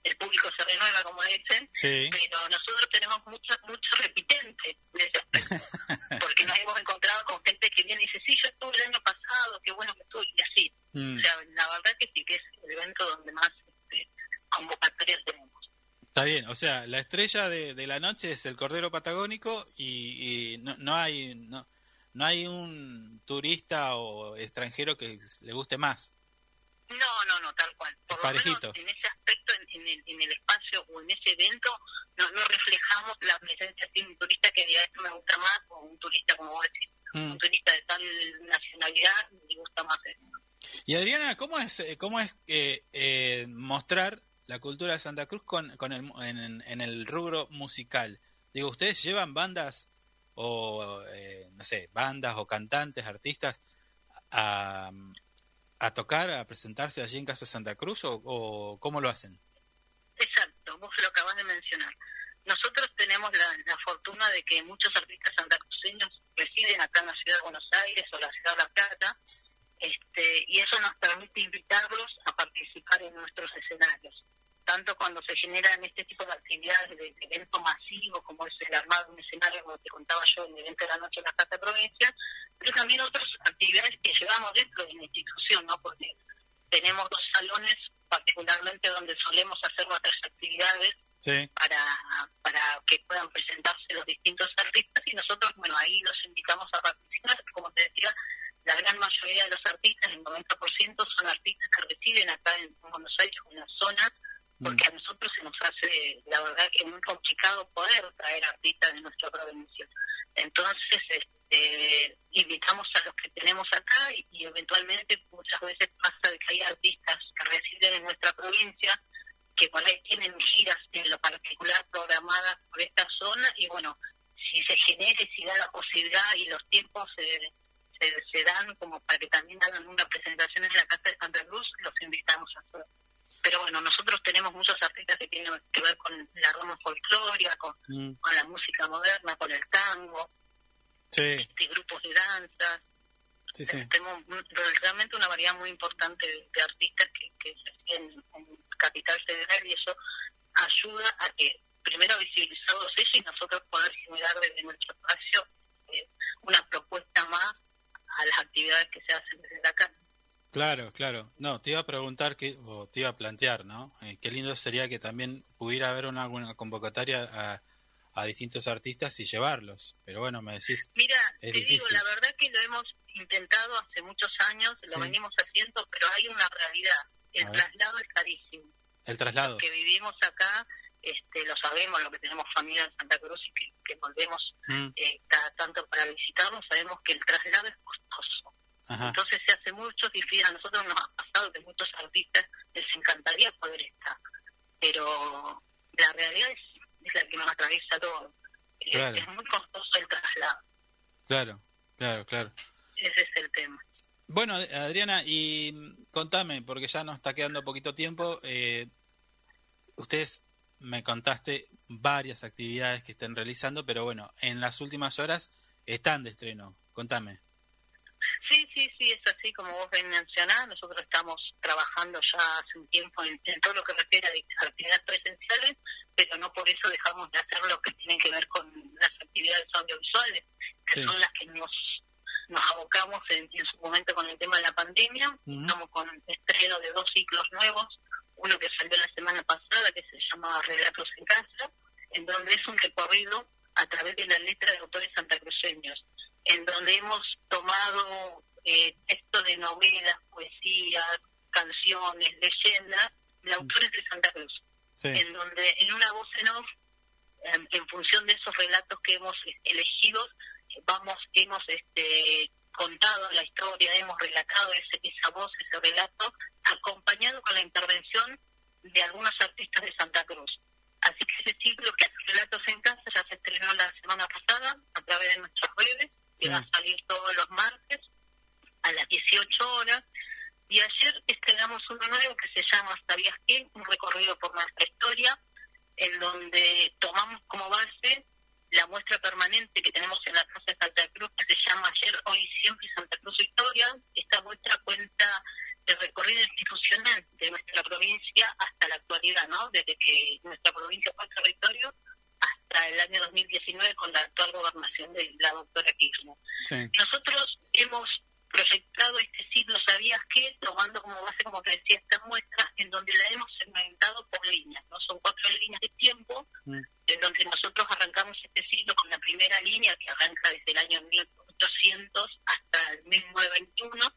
el público se renueva, como dicen, sí. pero nosotros tenemos muchos muchos repitentes de ese aspecto, porque nos hemos encontrado con gente que viene y dice, sí, yo estuve el año pasado, qué bueno que estuve, y así. Mm. O sea, la verdad que sí que es el evento donde más este, convocatorias tenemos. Está bien, o sea, la estrella de, de la noche es el Cordero Patagónico y, y no, no hay no, no hay un turista o extranjero que le guste más. No, no, no, tal cual. Por lo menos Parejito. en ese aspecto, en, en el, en el espacio o en ese evento, no, no reflejamos la presencia de un turista que diga esto me gusta más, o un turista, como vos decís, Mm. un turista de tal nacionalidad me gusta más. Y Adriana, ¿cómo es eh, cómo es eh, eh, mostrar la cultura de Santa Cruz con, con el, en, en el rubro musical? Digo, ¿ustedes llevan bandas o, eh, no sé, bandas o cantantes, artistas a, a tocar, a presentarse allí en Casa Santa Cruz o, o cómo lo hacen? Exacto, vos lo acabas de mencionar. Nosotros tenemos la, la fortuna de que muchos artistas santacruceños residen acá en la ciudad de Buenos Aires o la ciudad de La Plata, este, y eso nos permite invitarlos a participar en nuestros escenarios. Tanto cuando se generan este tipo de actividades de, evento masivo, como es el armado un escenario, como te contaba yo, en el evento de la noche en la Casa de Provincia, pero también otras actividades que llevamos dentro de la institución, ¿no? Porque tenemos dos salones particularmente donde solemos hacer nuestras actividades Sí. para, para que puedan presentarse los distintos artistas y nosotros, bueno, ahí los invitamos a participar. Como te decía, la gran mayoría de los artistas, el 90%, son artistas que residen acá en Buenos Aires, en las zonas porque a nosotros se nos hace, la verdad que muy complicado poder traer artistas de nuestra provincia. Entonces, este, invitamos a los que tenemos acá y, eventualmente muchas veces pasa de que hay artistas que residen en nuestra provincia que por ahí tienen giras en lo particular programadas por esta zona y bueno, si se genera y si da la posibilidad y los tiempos se, se, se dan como para que también hagan una presentación en la Casa de Santa Cruz, los invitamos a hacer. Pero bueno, nosotros tenemos muchos artistas que tienen que ver con la rama folclórica, con, Mm, con la música moderna, con el tango, Sí, este, grupos de danza. sí, sí. Tenemos realmente una variedad muy importante de, de artistas que, que se siguen en Capital Federal y eso ayuda a que primero visibilizados ellos y nosotros poder generar desde nuestro espacio eh, una propuesta más a las actividades que se hacen desde acá. Claro, claro. No, te iba a preguntar, que, o te iba a plantear, ¿no? Eh, qué lindo sería que también pudiera haber una, una convocatoria a, a distintos artistas y llevarlos. Pero bueno, me decís, Mira, Es te digo, la verdad que lo hemos intentado hace muchos años, lo Sí. venimos haciendo, pero hay una realidad. El traslado es carísimo. el traslado. que vivimos acá, este, lo sabemos, lo que tenemos familia en Santa Cruz y que, que volvemos Mm, eh, cada tanto para visitarnos, sabemos que el traslado es costoso. Ajá, Entonces se hace mucho difícil. A nosotros nos ha pasado que muchos artistas les encantaría poder estar, pero la realidad es, es la que nos atraviesa todo. Eh, Claro. Es muy costoso el traslado, claro, claro, claro. ese es el tema. Bueno, Adriana, y contame, porque ya nos está quedando poquito tiempo. Eh, ustedes me contaste varias actividades que están realizando, pero bueno, en las últimas horas están de estreno. Contame. Sí, sí, sí, es así como vos ven mencionás. Nosotros estamos trabajando ya hace un tiempo en, en todo lo que refiere a actividades presenciales, pero no por eso dejamos de hacer lo que tiene que ver con las actividades audiovisuales, que Sí. son las que nos nos abocamos en, en su momento con el tema de la pandemia. Ujú. Estamos con estreno de dos ciclos nuevos, uno que salió la semana pasada, que se llama Relatos en Casa, en donde es un recorrido a través de la letra de autores santacruceños, en donde hemos tomado eh, textos de novelas, poesías, canciones, leyendas de autores de Santa Cruz, Sí, en donde en una voz en off, en, en función de esos relatos que hemos elegido, vamos, hemos este, contado la historia, hemos relatado ese, esa voz, ese relato, acompañado con la intervención de algunos artistas de Santa Cruz. Así que ese ciclo que es Relatos en Casa ya se estrenó la semana pasada a través de nuestras redes, que Sí. va a salir todos los martes a las 18 horas. Y ayer estrenamos uno nuevo que se llama ¿Sabías qué? Un recorrido por nuestra historia, en donde tomamos como base la muestra permanente que tenemos en la Casa de Santa Cruz, que se llama Ayer, Hoy Siempre Santa Cruz Historia. Esta muestra cuenta el recorrido institucional de nuestra provincia hasta la actualidad, ¿no? Desde que nuestra provincia fue territorio hasta el año 2019 con la actual gobernación de la doctora Kirchner. sí, Nosotros hemos proyectado este ciclo, ¿sabías qué? Tomando como base, como te decía, esta muestra, en donde la hemos segmentado por líneas, ¿no? Son cuatro líneas de tiempo, Mm. en donde nosotros arrancamos este ciclo con la primera línea, que arranca desde el año 1800 hasta el 1921,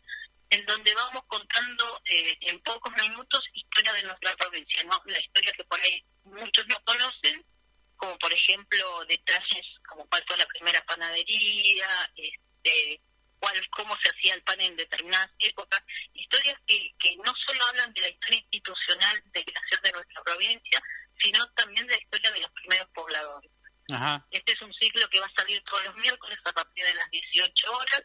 en donde vamos contando eh, en pocos minutos historia de nuestra provincia, ¿no? La historia que por ahí muchos no conocen, como por ejemplo detalles como cuál fue la primera panadería, este, cuál, cómo se hacía el pan en determinadas épocas, historias que, que no solo hablan de la historia institucional de creación de nuestra provincia, sino también de la historia de los primeros pobladores. ajá, Este es un ciclo que va a salir todos los miércoles a partir de las 18 horas.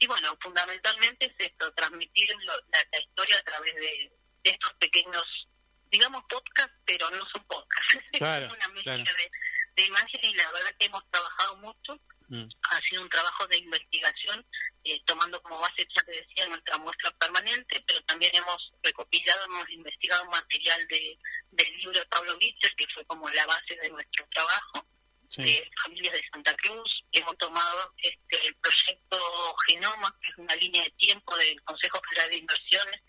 Y bueno, fundamentalmente es esto, transmitir lo- la, la historia a través de, de estos pequeños, digamos, podcasts, pero no son podcasts. Claro, es una mezcla claro. de, de imágenes y la verdad que hemos trabajado mucho. mm, Ha sido un trabajo de investigación, eh, tomando como base, ya te decía, nuestra muestra permanente, pero también hemos recopilado, hemos investigado material de, del libro de Pablo Vitzer, que fue como la base de nuestro trabajo sí, de familias de Santa Cruz. Hemos tomado este, el proyecto Genoma, que es una línea de tiempo del Consejo Federal de Inversiones,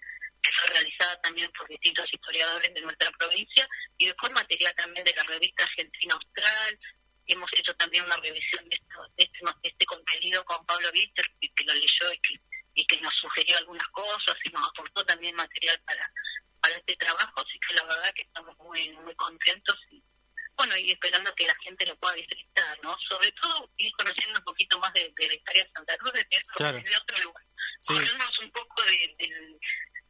que fue realizada también por distintos historiadores de nuestra provincia, y después material también de la revista Argentina Austral. Hemos hecho también una revisión de, esto, de este, de este contenido con Pablo Víctor, que, que lo leyó y que, y que nos sugirió algunas cosas y nos aportó también material para, para este trabajo, así que la verdad que estamos muy, muy contentos y bueno, y esperando que la gente lo pueda disfrutar, ¿no? Sobre todo ir conociendo un poquito más de, de la historia de Santa Cruz otro- Claro. desde otro lugar. Sí. Un poco de, del,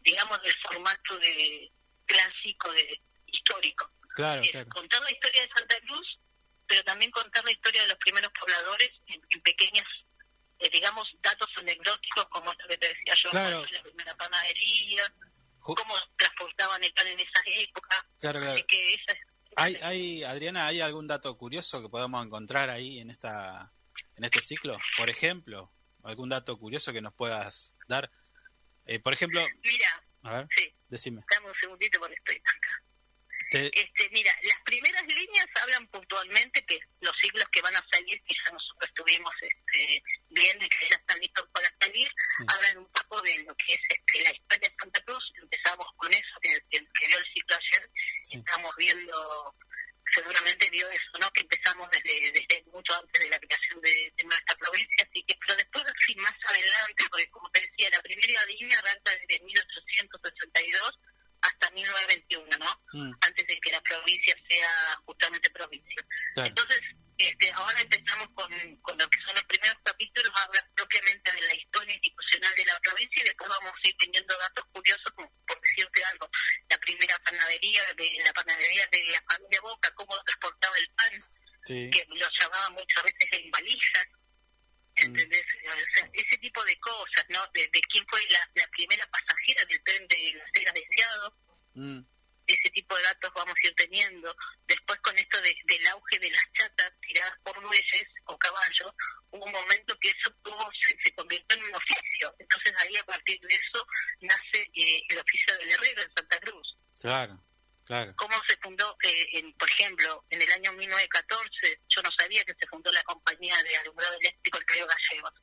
digamos, del formato de clásico, de histórico. Claro, Es claro. contar la historia de Santa Cruz, pero también contar la historia de los primeros pobladores en, en pequeños, eh, digamos, datos anecdóticos, como esto que te decía yo, Claro. la primera panadería, Ju- cómo transportaban el pan en esas épocas. Claro, claro. Que esa es ¿Hay, hay, Adriana, ¿hay algún dato curioso que podamos encontrar ahí en esta en este ciclo? Por ejemplo, algún dato curioso que nos puedas dar. Eh, por ejemplo, Mira, a ver, sí, decime. dame un segundito porque estoy acá. Te- Este, mira, las primeras líneas hablan puntualmente que los siglos que van a salir, que ya nosotros estuvimos este, viendo y que ya están listos para salir, hablan un poco de lo que es este, la historia de Santa Cruz. Empezamos con eso, que, que, el ciclo ayer, y estamos viendo, seguramente vio eso, ¿no? Que empezamos desde, desde mucho antes de la creación de, de nuestra provincia, así que, pero después, sí, más adelante, porque como te decía, la primera línea arranca desde 1862 hasta 1921, ¿no? Mm, antes de que la provincia sea justamente provincia. claro, Entonces, este, ahora empezamos con, con lo que son los primeros capítulos, habla propiamente de la historia institucional de la provincia y después vamos a ir teniendo datos curiosos, como por decirte algo, la primera panadería de la panadería de la familia Boca, cómo transportaba el pan, sí, que lo llamaban muchas veces en valijas, ¿entendés? O sea, ese tipo de cosas, ¿no? De, de quién fue la, la primera pasajera del tren de las Vegas Deseado, mm, ese tipo de datos vamos a ir teniendo. Después con esto de- del auge de las chatas tiradas por bueyes o caballos, hubo un momento que eso tuvo, se, se convirtió en un oficio. Entonces ahí a partir de eso nace eh, el oficio del herrero en Santa Cruz. claro, claro. ¿Cómo se fundó, eh, en, por ejemplo, en el año 1914? Yo no sabía que se fundó la compañía de alumbrado eléctrico El Río Gallegos.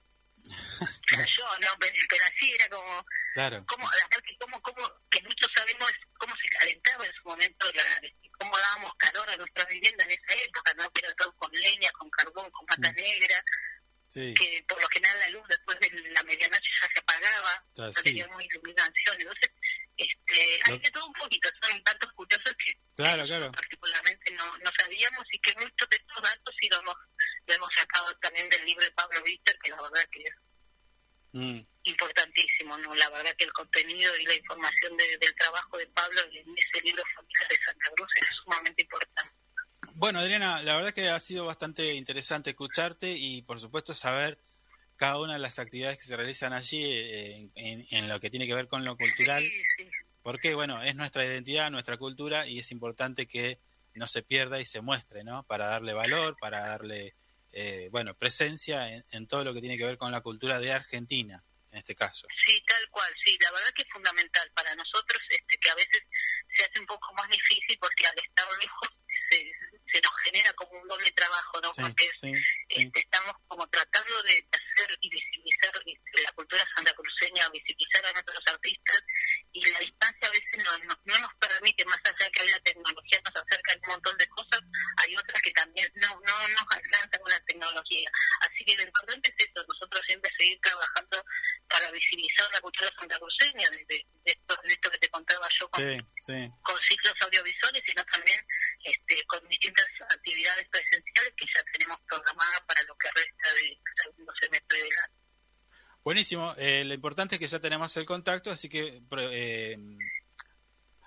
Yo, no, pero, pero así era como Claro, cómo, la verdad que cómo, cómo, que muchos sabemos cómo se calentaba en su momento, la, cómo dábamos calor a nuestra vivienda en esa época, ¿no? Que era todo con leña, con carbón, con pata negra, sí, que por lo general la luz después de la medianoche ya se apagaba, Ah, no sí. teníamos iluminación, entonces, este, hay Lo- de todo un poquito, son datos curiosos que Claro, claro. particularmente no, no sabíamos y que muchos de estos datos sí lo hemos, lo hemos sacado también del libro de Pablo Víctor, que la verdad que es mm, importantísimo, ¿no? La verdad que el contenido y la información de- del trabajo de Pablo en ese libro Familias de Santa Cruz es sumamente importante. Bueno, Adriana, la verdad que ha sido bastante interesante escucharte y por supuesto saber cada una de las actividades que se realizan allí eh, en, lo que tiene que ver con lo cultural, Sí, sí. porque bueno, es nuestra identidad, nuestra cultura y es importante que no se pierda y se muestre, ¿no? Para darle valor, para darle, eh, bueno, presencia en, en todo lo que tiene que ver con la cultura de Argentina, en este caso. Sí, tal cual, sí, la verdad que es fundamental para nosotros, este, que a veces se hace un poco más difícil porque al estar lejos se, se nos genera como un doble trabajo, ¿no? Sí, porque sí, sí. este, estamos como tratando de hacer y visibilizar la cultura santacruceña, visibilizar a nuestros artistas y la distancia a veces no, no, no nos permite, más allá de que la tecnología nos acerca a un montón de cosas, hay otras que también no, no nos alcanzan con la tecnología. Así que lo importante es eso, nosotros siempre seguir trabajando para visibilizar la cultura santacruceña, desde de esto, de esto que te contaba yo con, ciclos audiovisuales, sino también este, con distintas actividades presenciales que ya tenemos programadas para lo que resta del segundo semestre del año. Buenísimo. Eh, lo importante es que ya tenemos el contacto, así que eh,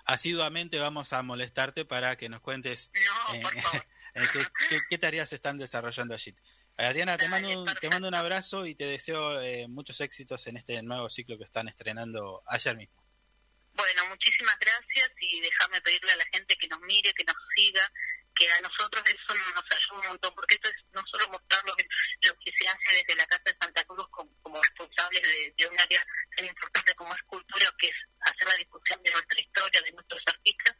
asiduamente vamos a molestarte para que nos cuentes No, eh, por favor. eh, qué, qué- qué tareas se están desarrollando allí. Adriana, te mando, un, te mando un abrazo y te deseo eh, muchos éxitos en este nuevo ciclo que están estrenando ayer mismo. Bueno, muchísimas gracias y déjame pedirle a la gente que nos mire, que nos siga, que a nosotros eso nos ayuda un montón, porque esto es no solo mostrar lo que, lo que se hace desde la Casa de Santa Cruz como, como responsables de, de un área tan importante como es cultura, que es hacer la discusión de nuestra historia, de nuestros artistas,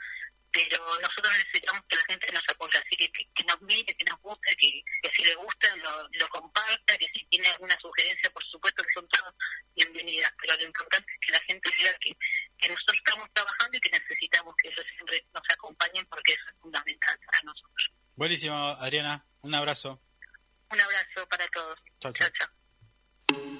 pero nosotros necesitamos que la gente nos apoye, así que, que, que nos mire, que nos guste, que, que si le gusta lo, lo comparta, que si tiene alguna sugerencia, por supuesto que son todas bienvenidas, pero lo importante es que la gente vea que, que nosotros estamos trabajando y que necesitamos que ellos siempre nos acompañen porque eso es fundamental para nosotros. Buenísimo, Adriana. Un abrazo. Un abrazo para todos. Chao, chao.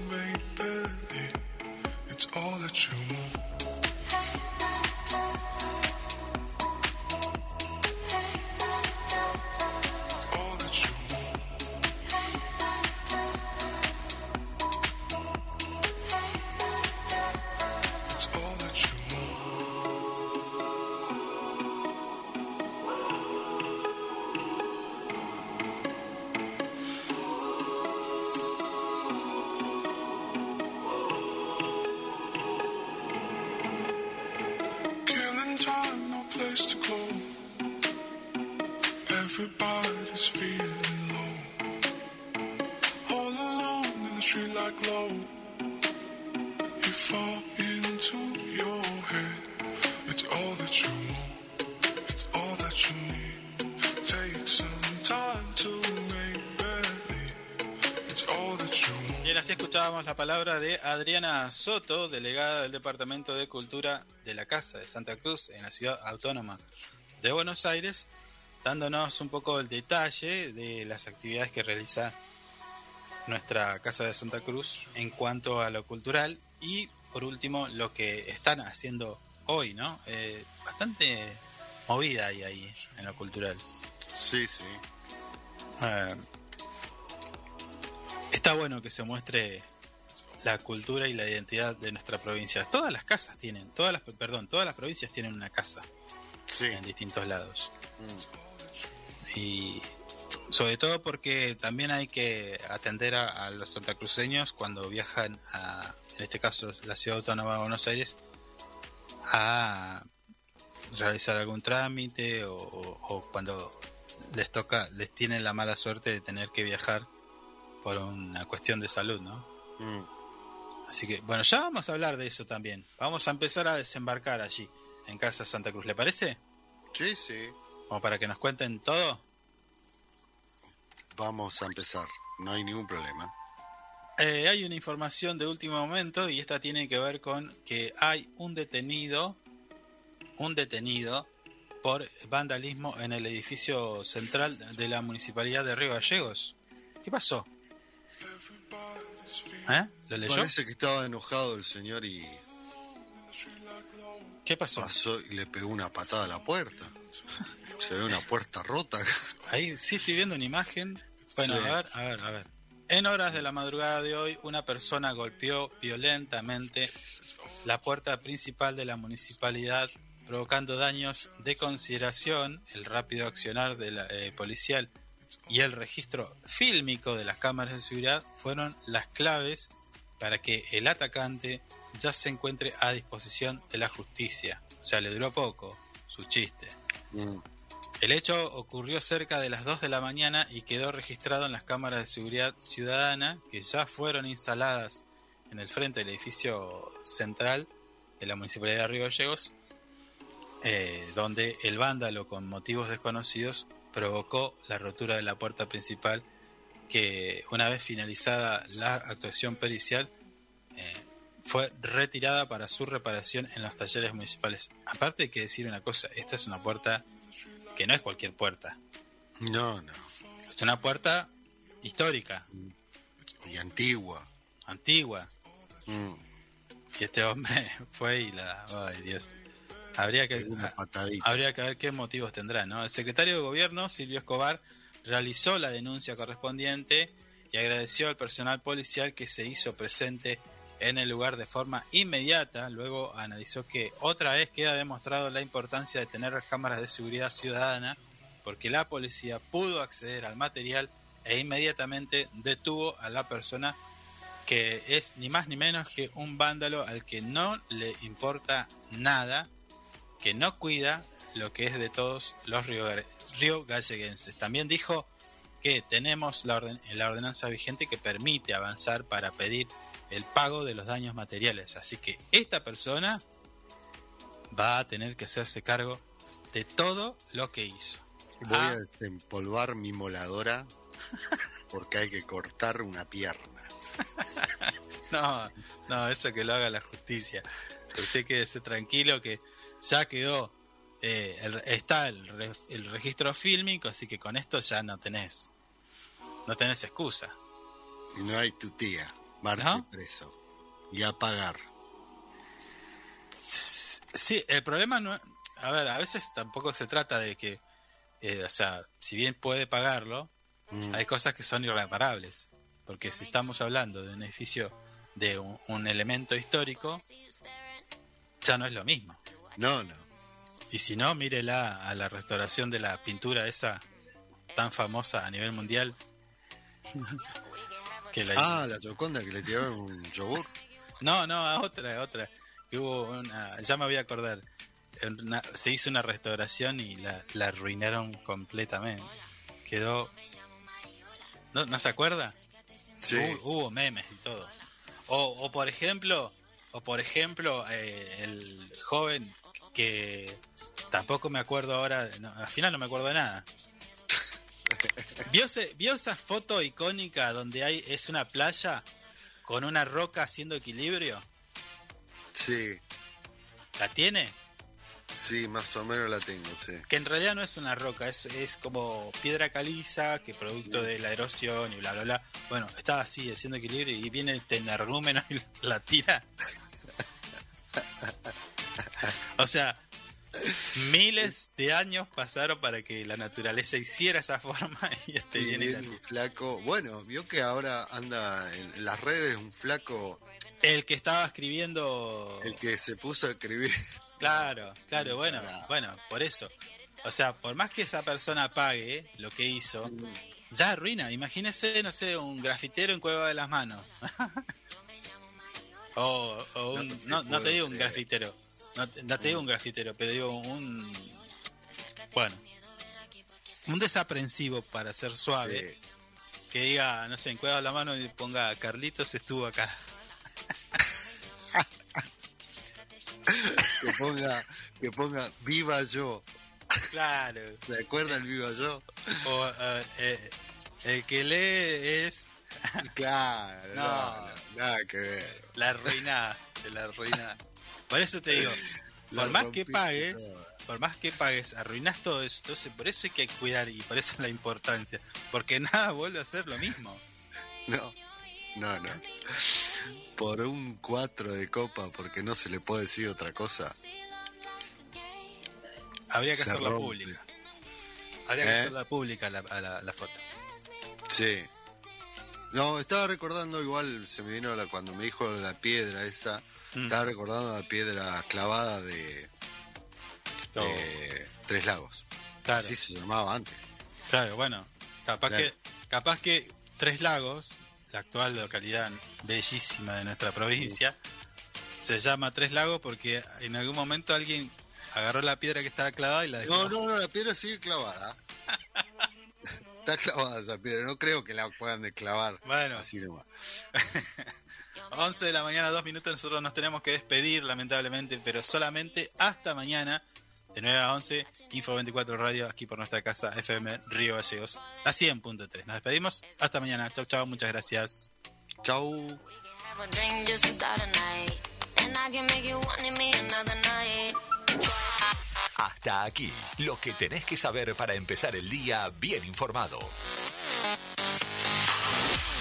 to move. Escuchábamos la palabra de Adriana Soto, delegada del Departamento de Cultura de la Casa de Santa Cruz en la ciudad autónoma de Buenos Aires, dándonos un poco el detalle de las actividades que realiza nuestra Casa de Santa Cruz en cuanto a lo cultural y por último lo que están haciendo hoy, ¿no? Eh, bastante movida hay ahí en lo cultural. Sí, sí. Eh, está bueno que se muestre la cultura y la identidad de nuestra provincia. Todas las casas tienen, todas las, perdón, todas las provincias tienen una casa Sí. en distintos lados. Mm. Y sobre todo porque también hay que atender a, a los santacruceños cuando viajan a, en este caso, la ciudad autónoma de Buenos Aires, a realizar algún trámite o, o- o cuando les toca, les tienen la mala suerte de tener que viajar por una cuestión de salud, ¿no? Mm. Así que, bueno, ya vamos a hablar de eso también. Vamos a empezar a desembarcar allí, en Casa Santa Cruz, ¿le parece? Sí, sí. Como para que nos cuenten todo. Vamos a empezar. No hay ningún problema. Eh, hay una información de último momento y esta tiene que ver con que hay un detenido, un detenido por vandalismo en el edificio central de la municipalidad de Río Gallegos. ¿Qué pasó? ¿Eh? ¿Lo leyó? Parece que estaba enojado el señor y ¿Qué pasó? pasó y le pegó una patada a la puerta. Se ve una puerta rota. Ahí sí estoy viendo una imagen. Bueno, Sí. a ver, a ver, a ver. En horas de la madrugada de hoy, una persona golpeó violentamente la puerta principal de la municipalidad, provocando daños de consideración. El rápido accionar del eh, policial y el registro fílmico de las cámaras de seguridad fueron las claves para que el atacante ya se encuentre a disposición de la justicia. O sea, le duró poco su chiste. Mm. El hecho ocurrió cerca de las 2 de la mañana y quedó registrado en las cámaras de seguridad ciudadana que ya fueron instaladas en el frente del edificio central de la Municipalidad de Río Gallegos, eh, donde el vándalo con motivos desconocidos provocó la rotura de la puerta principal que una vez finalizada la actuación pericial eh, fue retirada para su reparación en los talleres municipales. Aparte hay que decir una cosa, esta es una puerta que no es cualquier puerta, No, no. es una puerta histórica, Y antigua. antigua. Mm. Y este hombre fue y la... Ay Dios. Habría que, habría que ver qué motivos tendrá, ¿no? El secretario de Gobierno, Silvio Escobar, realizó la denuncia correspondiente y agradeció al personal policial que se hizo presente en el lugar de forma inmediata. Luego analizó que otra vez queda demostrado la importancia de tener cámaras de seguridad ciudadana porque la policía pudo acceder al material e inmediatamente detuvo a la persona que es ni más ni menos que un vándalo al que no le importa nada, que no cuida lo que es de todos los río, río galleguenses. También dijo que tenemos la, orden, la ordenanza vigente que permite avanzar para pedir el pago de los daños materiales. Así que esta persona va a tener que hacerse cargo de todo lo que hizo. Voy Ah. a desempolvar mi moladora porque hay que cortar una pierna. No, no, eso que lo haga la justicia. Usted quédese tranquilo que ya quedó. eh, el- está el, re- el registro fílmico, así que con esto ya no tenés. No tenés excusa. No hay tu tía. Marche ¿No? preso. Y a pagar. Sí, el problema no. A ver, a veces tampoco se trata de que. eh, o sea, si bien puede pagarlo, Mm. hay cosas que son irreparables. Porque si estamos hablando de un edificio de un, un elemento histórico, ya no es lo mismo. No, no. Y si no, mírela a la restauración de la pintura esa tan famosa a nivel mundial. que la Ah, la choconda que le tiraron un yogur. No, no, a otra, a otra. Que hubo una, ya me voy a acordar. Una- se hizo una restauración y la, la arruinaron completamente. Quedó. ¿No, ¿no se acuerda? Sí. Hubo, hubo memes y todo. O, o por ejemplo, o por ejemplo, eh, el joven que tampoco me acuerdo ahora, no, al final no me acuerdo de nada. ¿Vio, ese- ¿Vio esa foto icónica donde hay es una playa con una roca haciendo equilibrio? Sí, ¿La tiene? sí, más o menos la tengo, sí. Que en realidad no es una roca, es, es como piedra caliza que producto de la erosión y bla bla bla. Bueno, estaba así haciendo equilibrio y viene el energúmeno y la tira. O sea, miles de años pasaron para que la naturaleza hiciera esa forma y este Y viene flaco. Bueno, vio que ahora anda en, las redes un flaco, El que estaba escribiendo. el que se puso a escribir. Claro, claro, bueno, bueno, por eso. O sea, por más que esa persona pague lo que hizo, ya arruina. Imagínese, no sé, un grafitero en Cueva de las Manos. o, o un, No no, no te digo un grafitero. No, te- no te digo un grafitero, pero digo un. Bueno. Un desaprensivo para ser suave. Sí. Que diga, no sé, en Cueva de las Manos y ponga Carlitos estuvo acá. Que ponga, que ponga viva yo. Claro. ¿Se acuerda el viva yo? O eh, eh, el que lee es Claro, No. nada que ver. la ruina, de la ruina. Por eso te digo, por más que pagues, por más que pagues, arruinas todo eso. Entonces, por eso hay que cuidar y por eso la importancia, porque nada vuelve a ser lo mismo. No, no, no. Por un 4 de copa, porque no se le puede decir otra cosa. Habría que Se hacerla rompe. pública. Habría que ¿Eh? hacerla pública la, la, la foto. Sí. No, estaba recordando igual, se me vino la, cuando me dijo la piedra esa, Mm. estaba recordando la piedra clavada de, No. de Tres Lagos. Claro, Así se llamaba antes. claro, bueno, capaz Claro. que, capaz que Tres Lagos, la actual localidad bellísima de nuestra provincia, se llama Tres Lagos porque en algún momento alguien agarró la piedra que estaba clavada y la dejó. No, no, no, la piedra sigue clavada. Está clavada esa piedra, no creo que la puedan desclavar. Bueno. Así nomás. 11 de la mañana, dos minutos, nosotros nos tenemos que despedir, lamentablemente, pero solamente hasta mañana, de 9 a 11, Info 24 Radio, aquí por nuestra casa FM Río Gallegos, a 100.3. Nos despedimos, hasta mañana, chau chau, muchas gracias. Chau. Hasta aquí, lo que tenés que saber para empezar el día bien informado.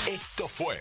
Esto fue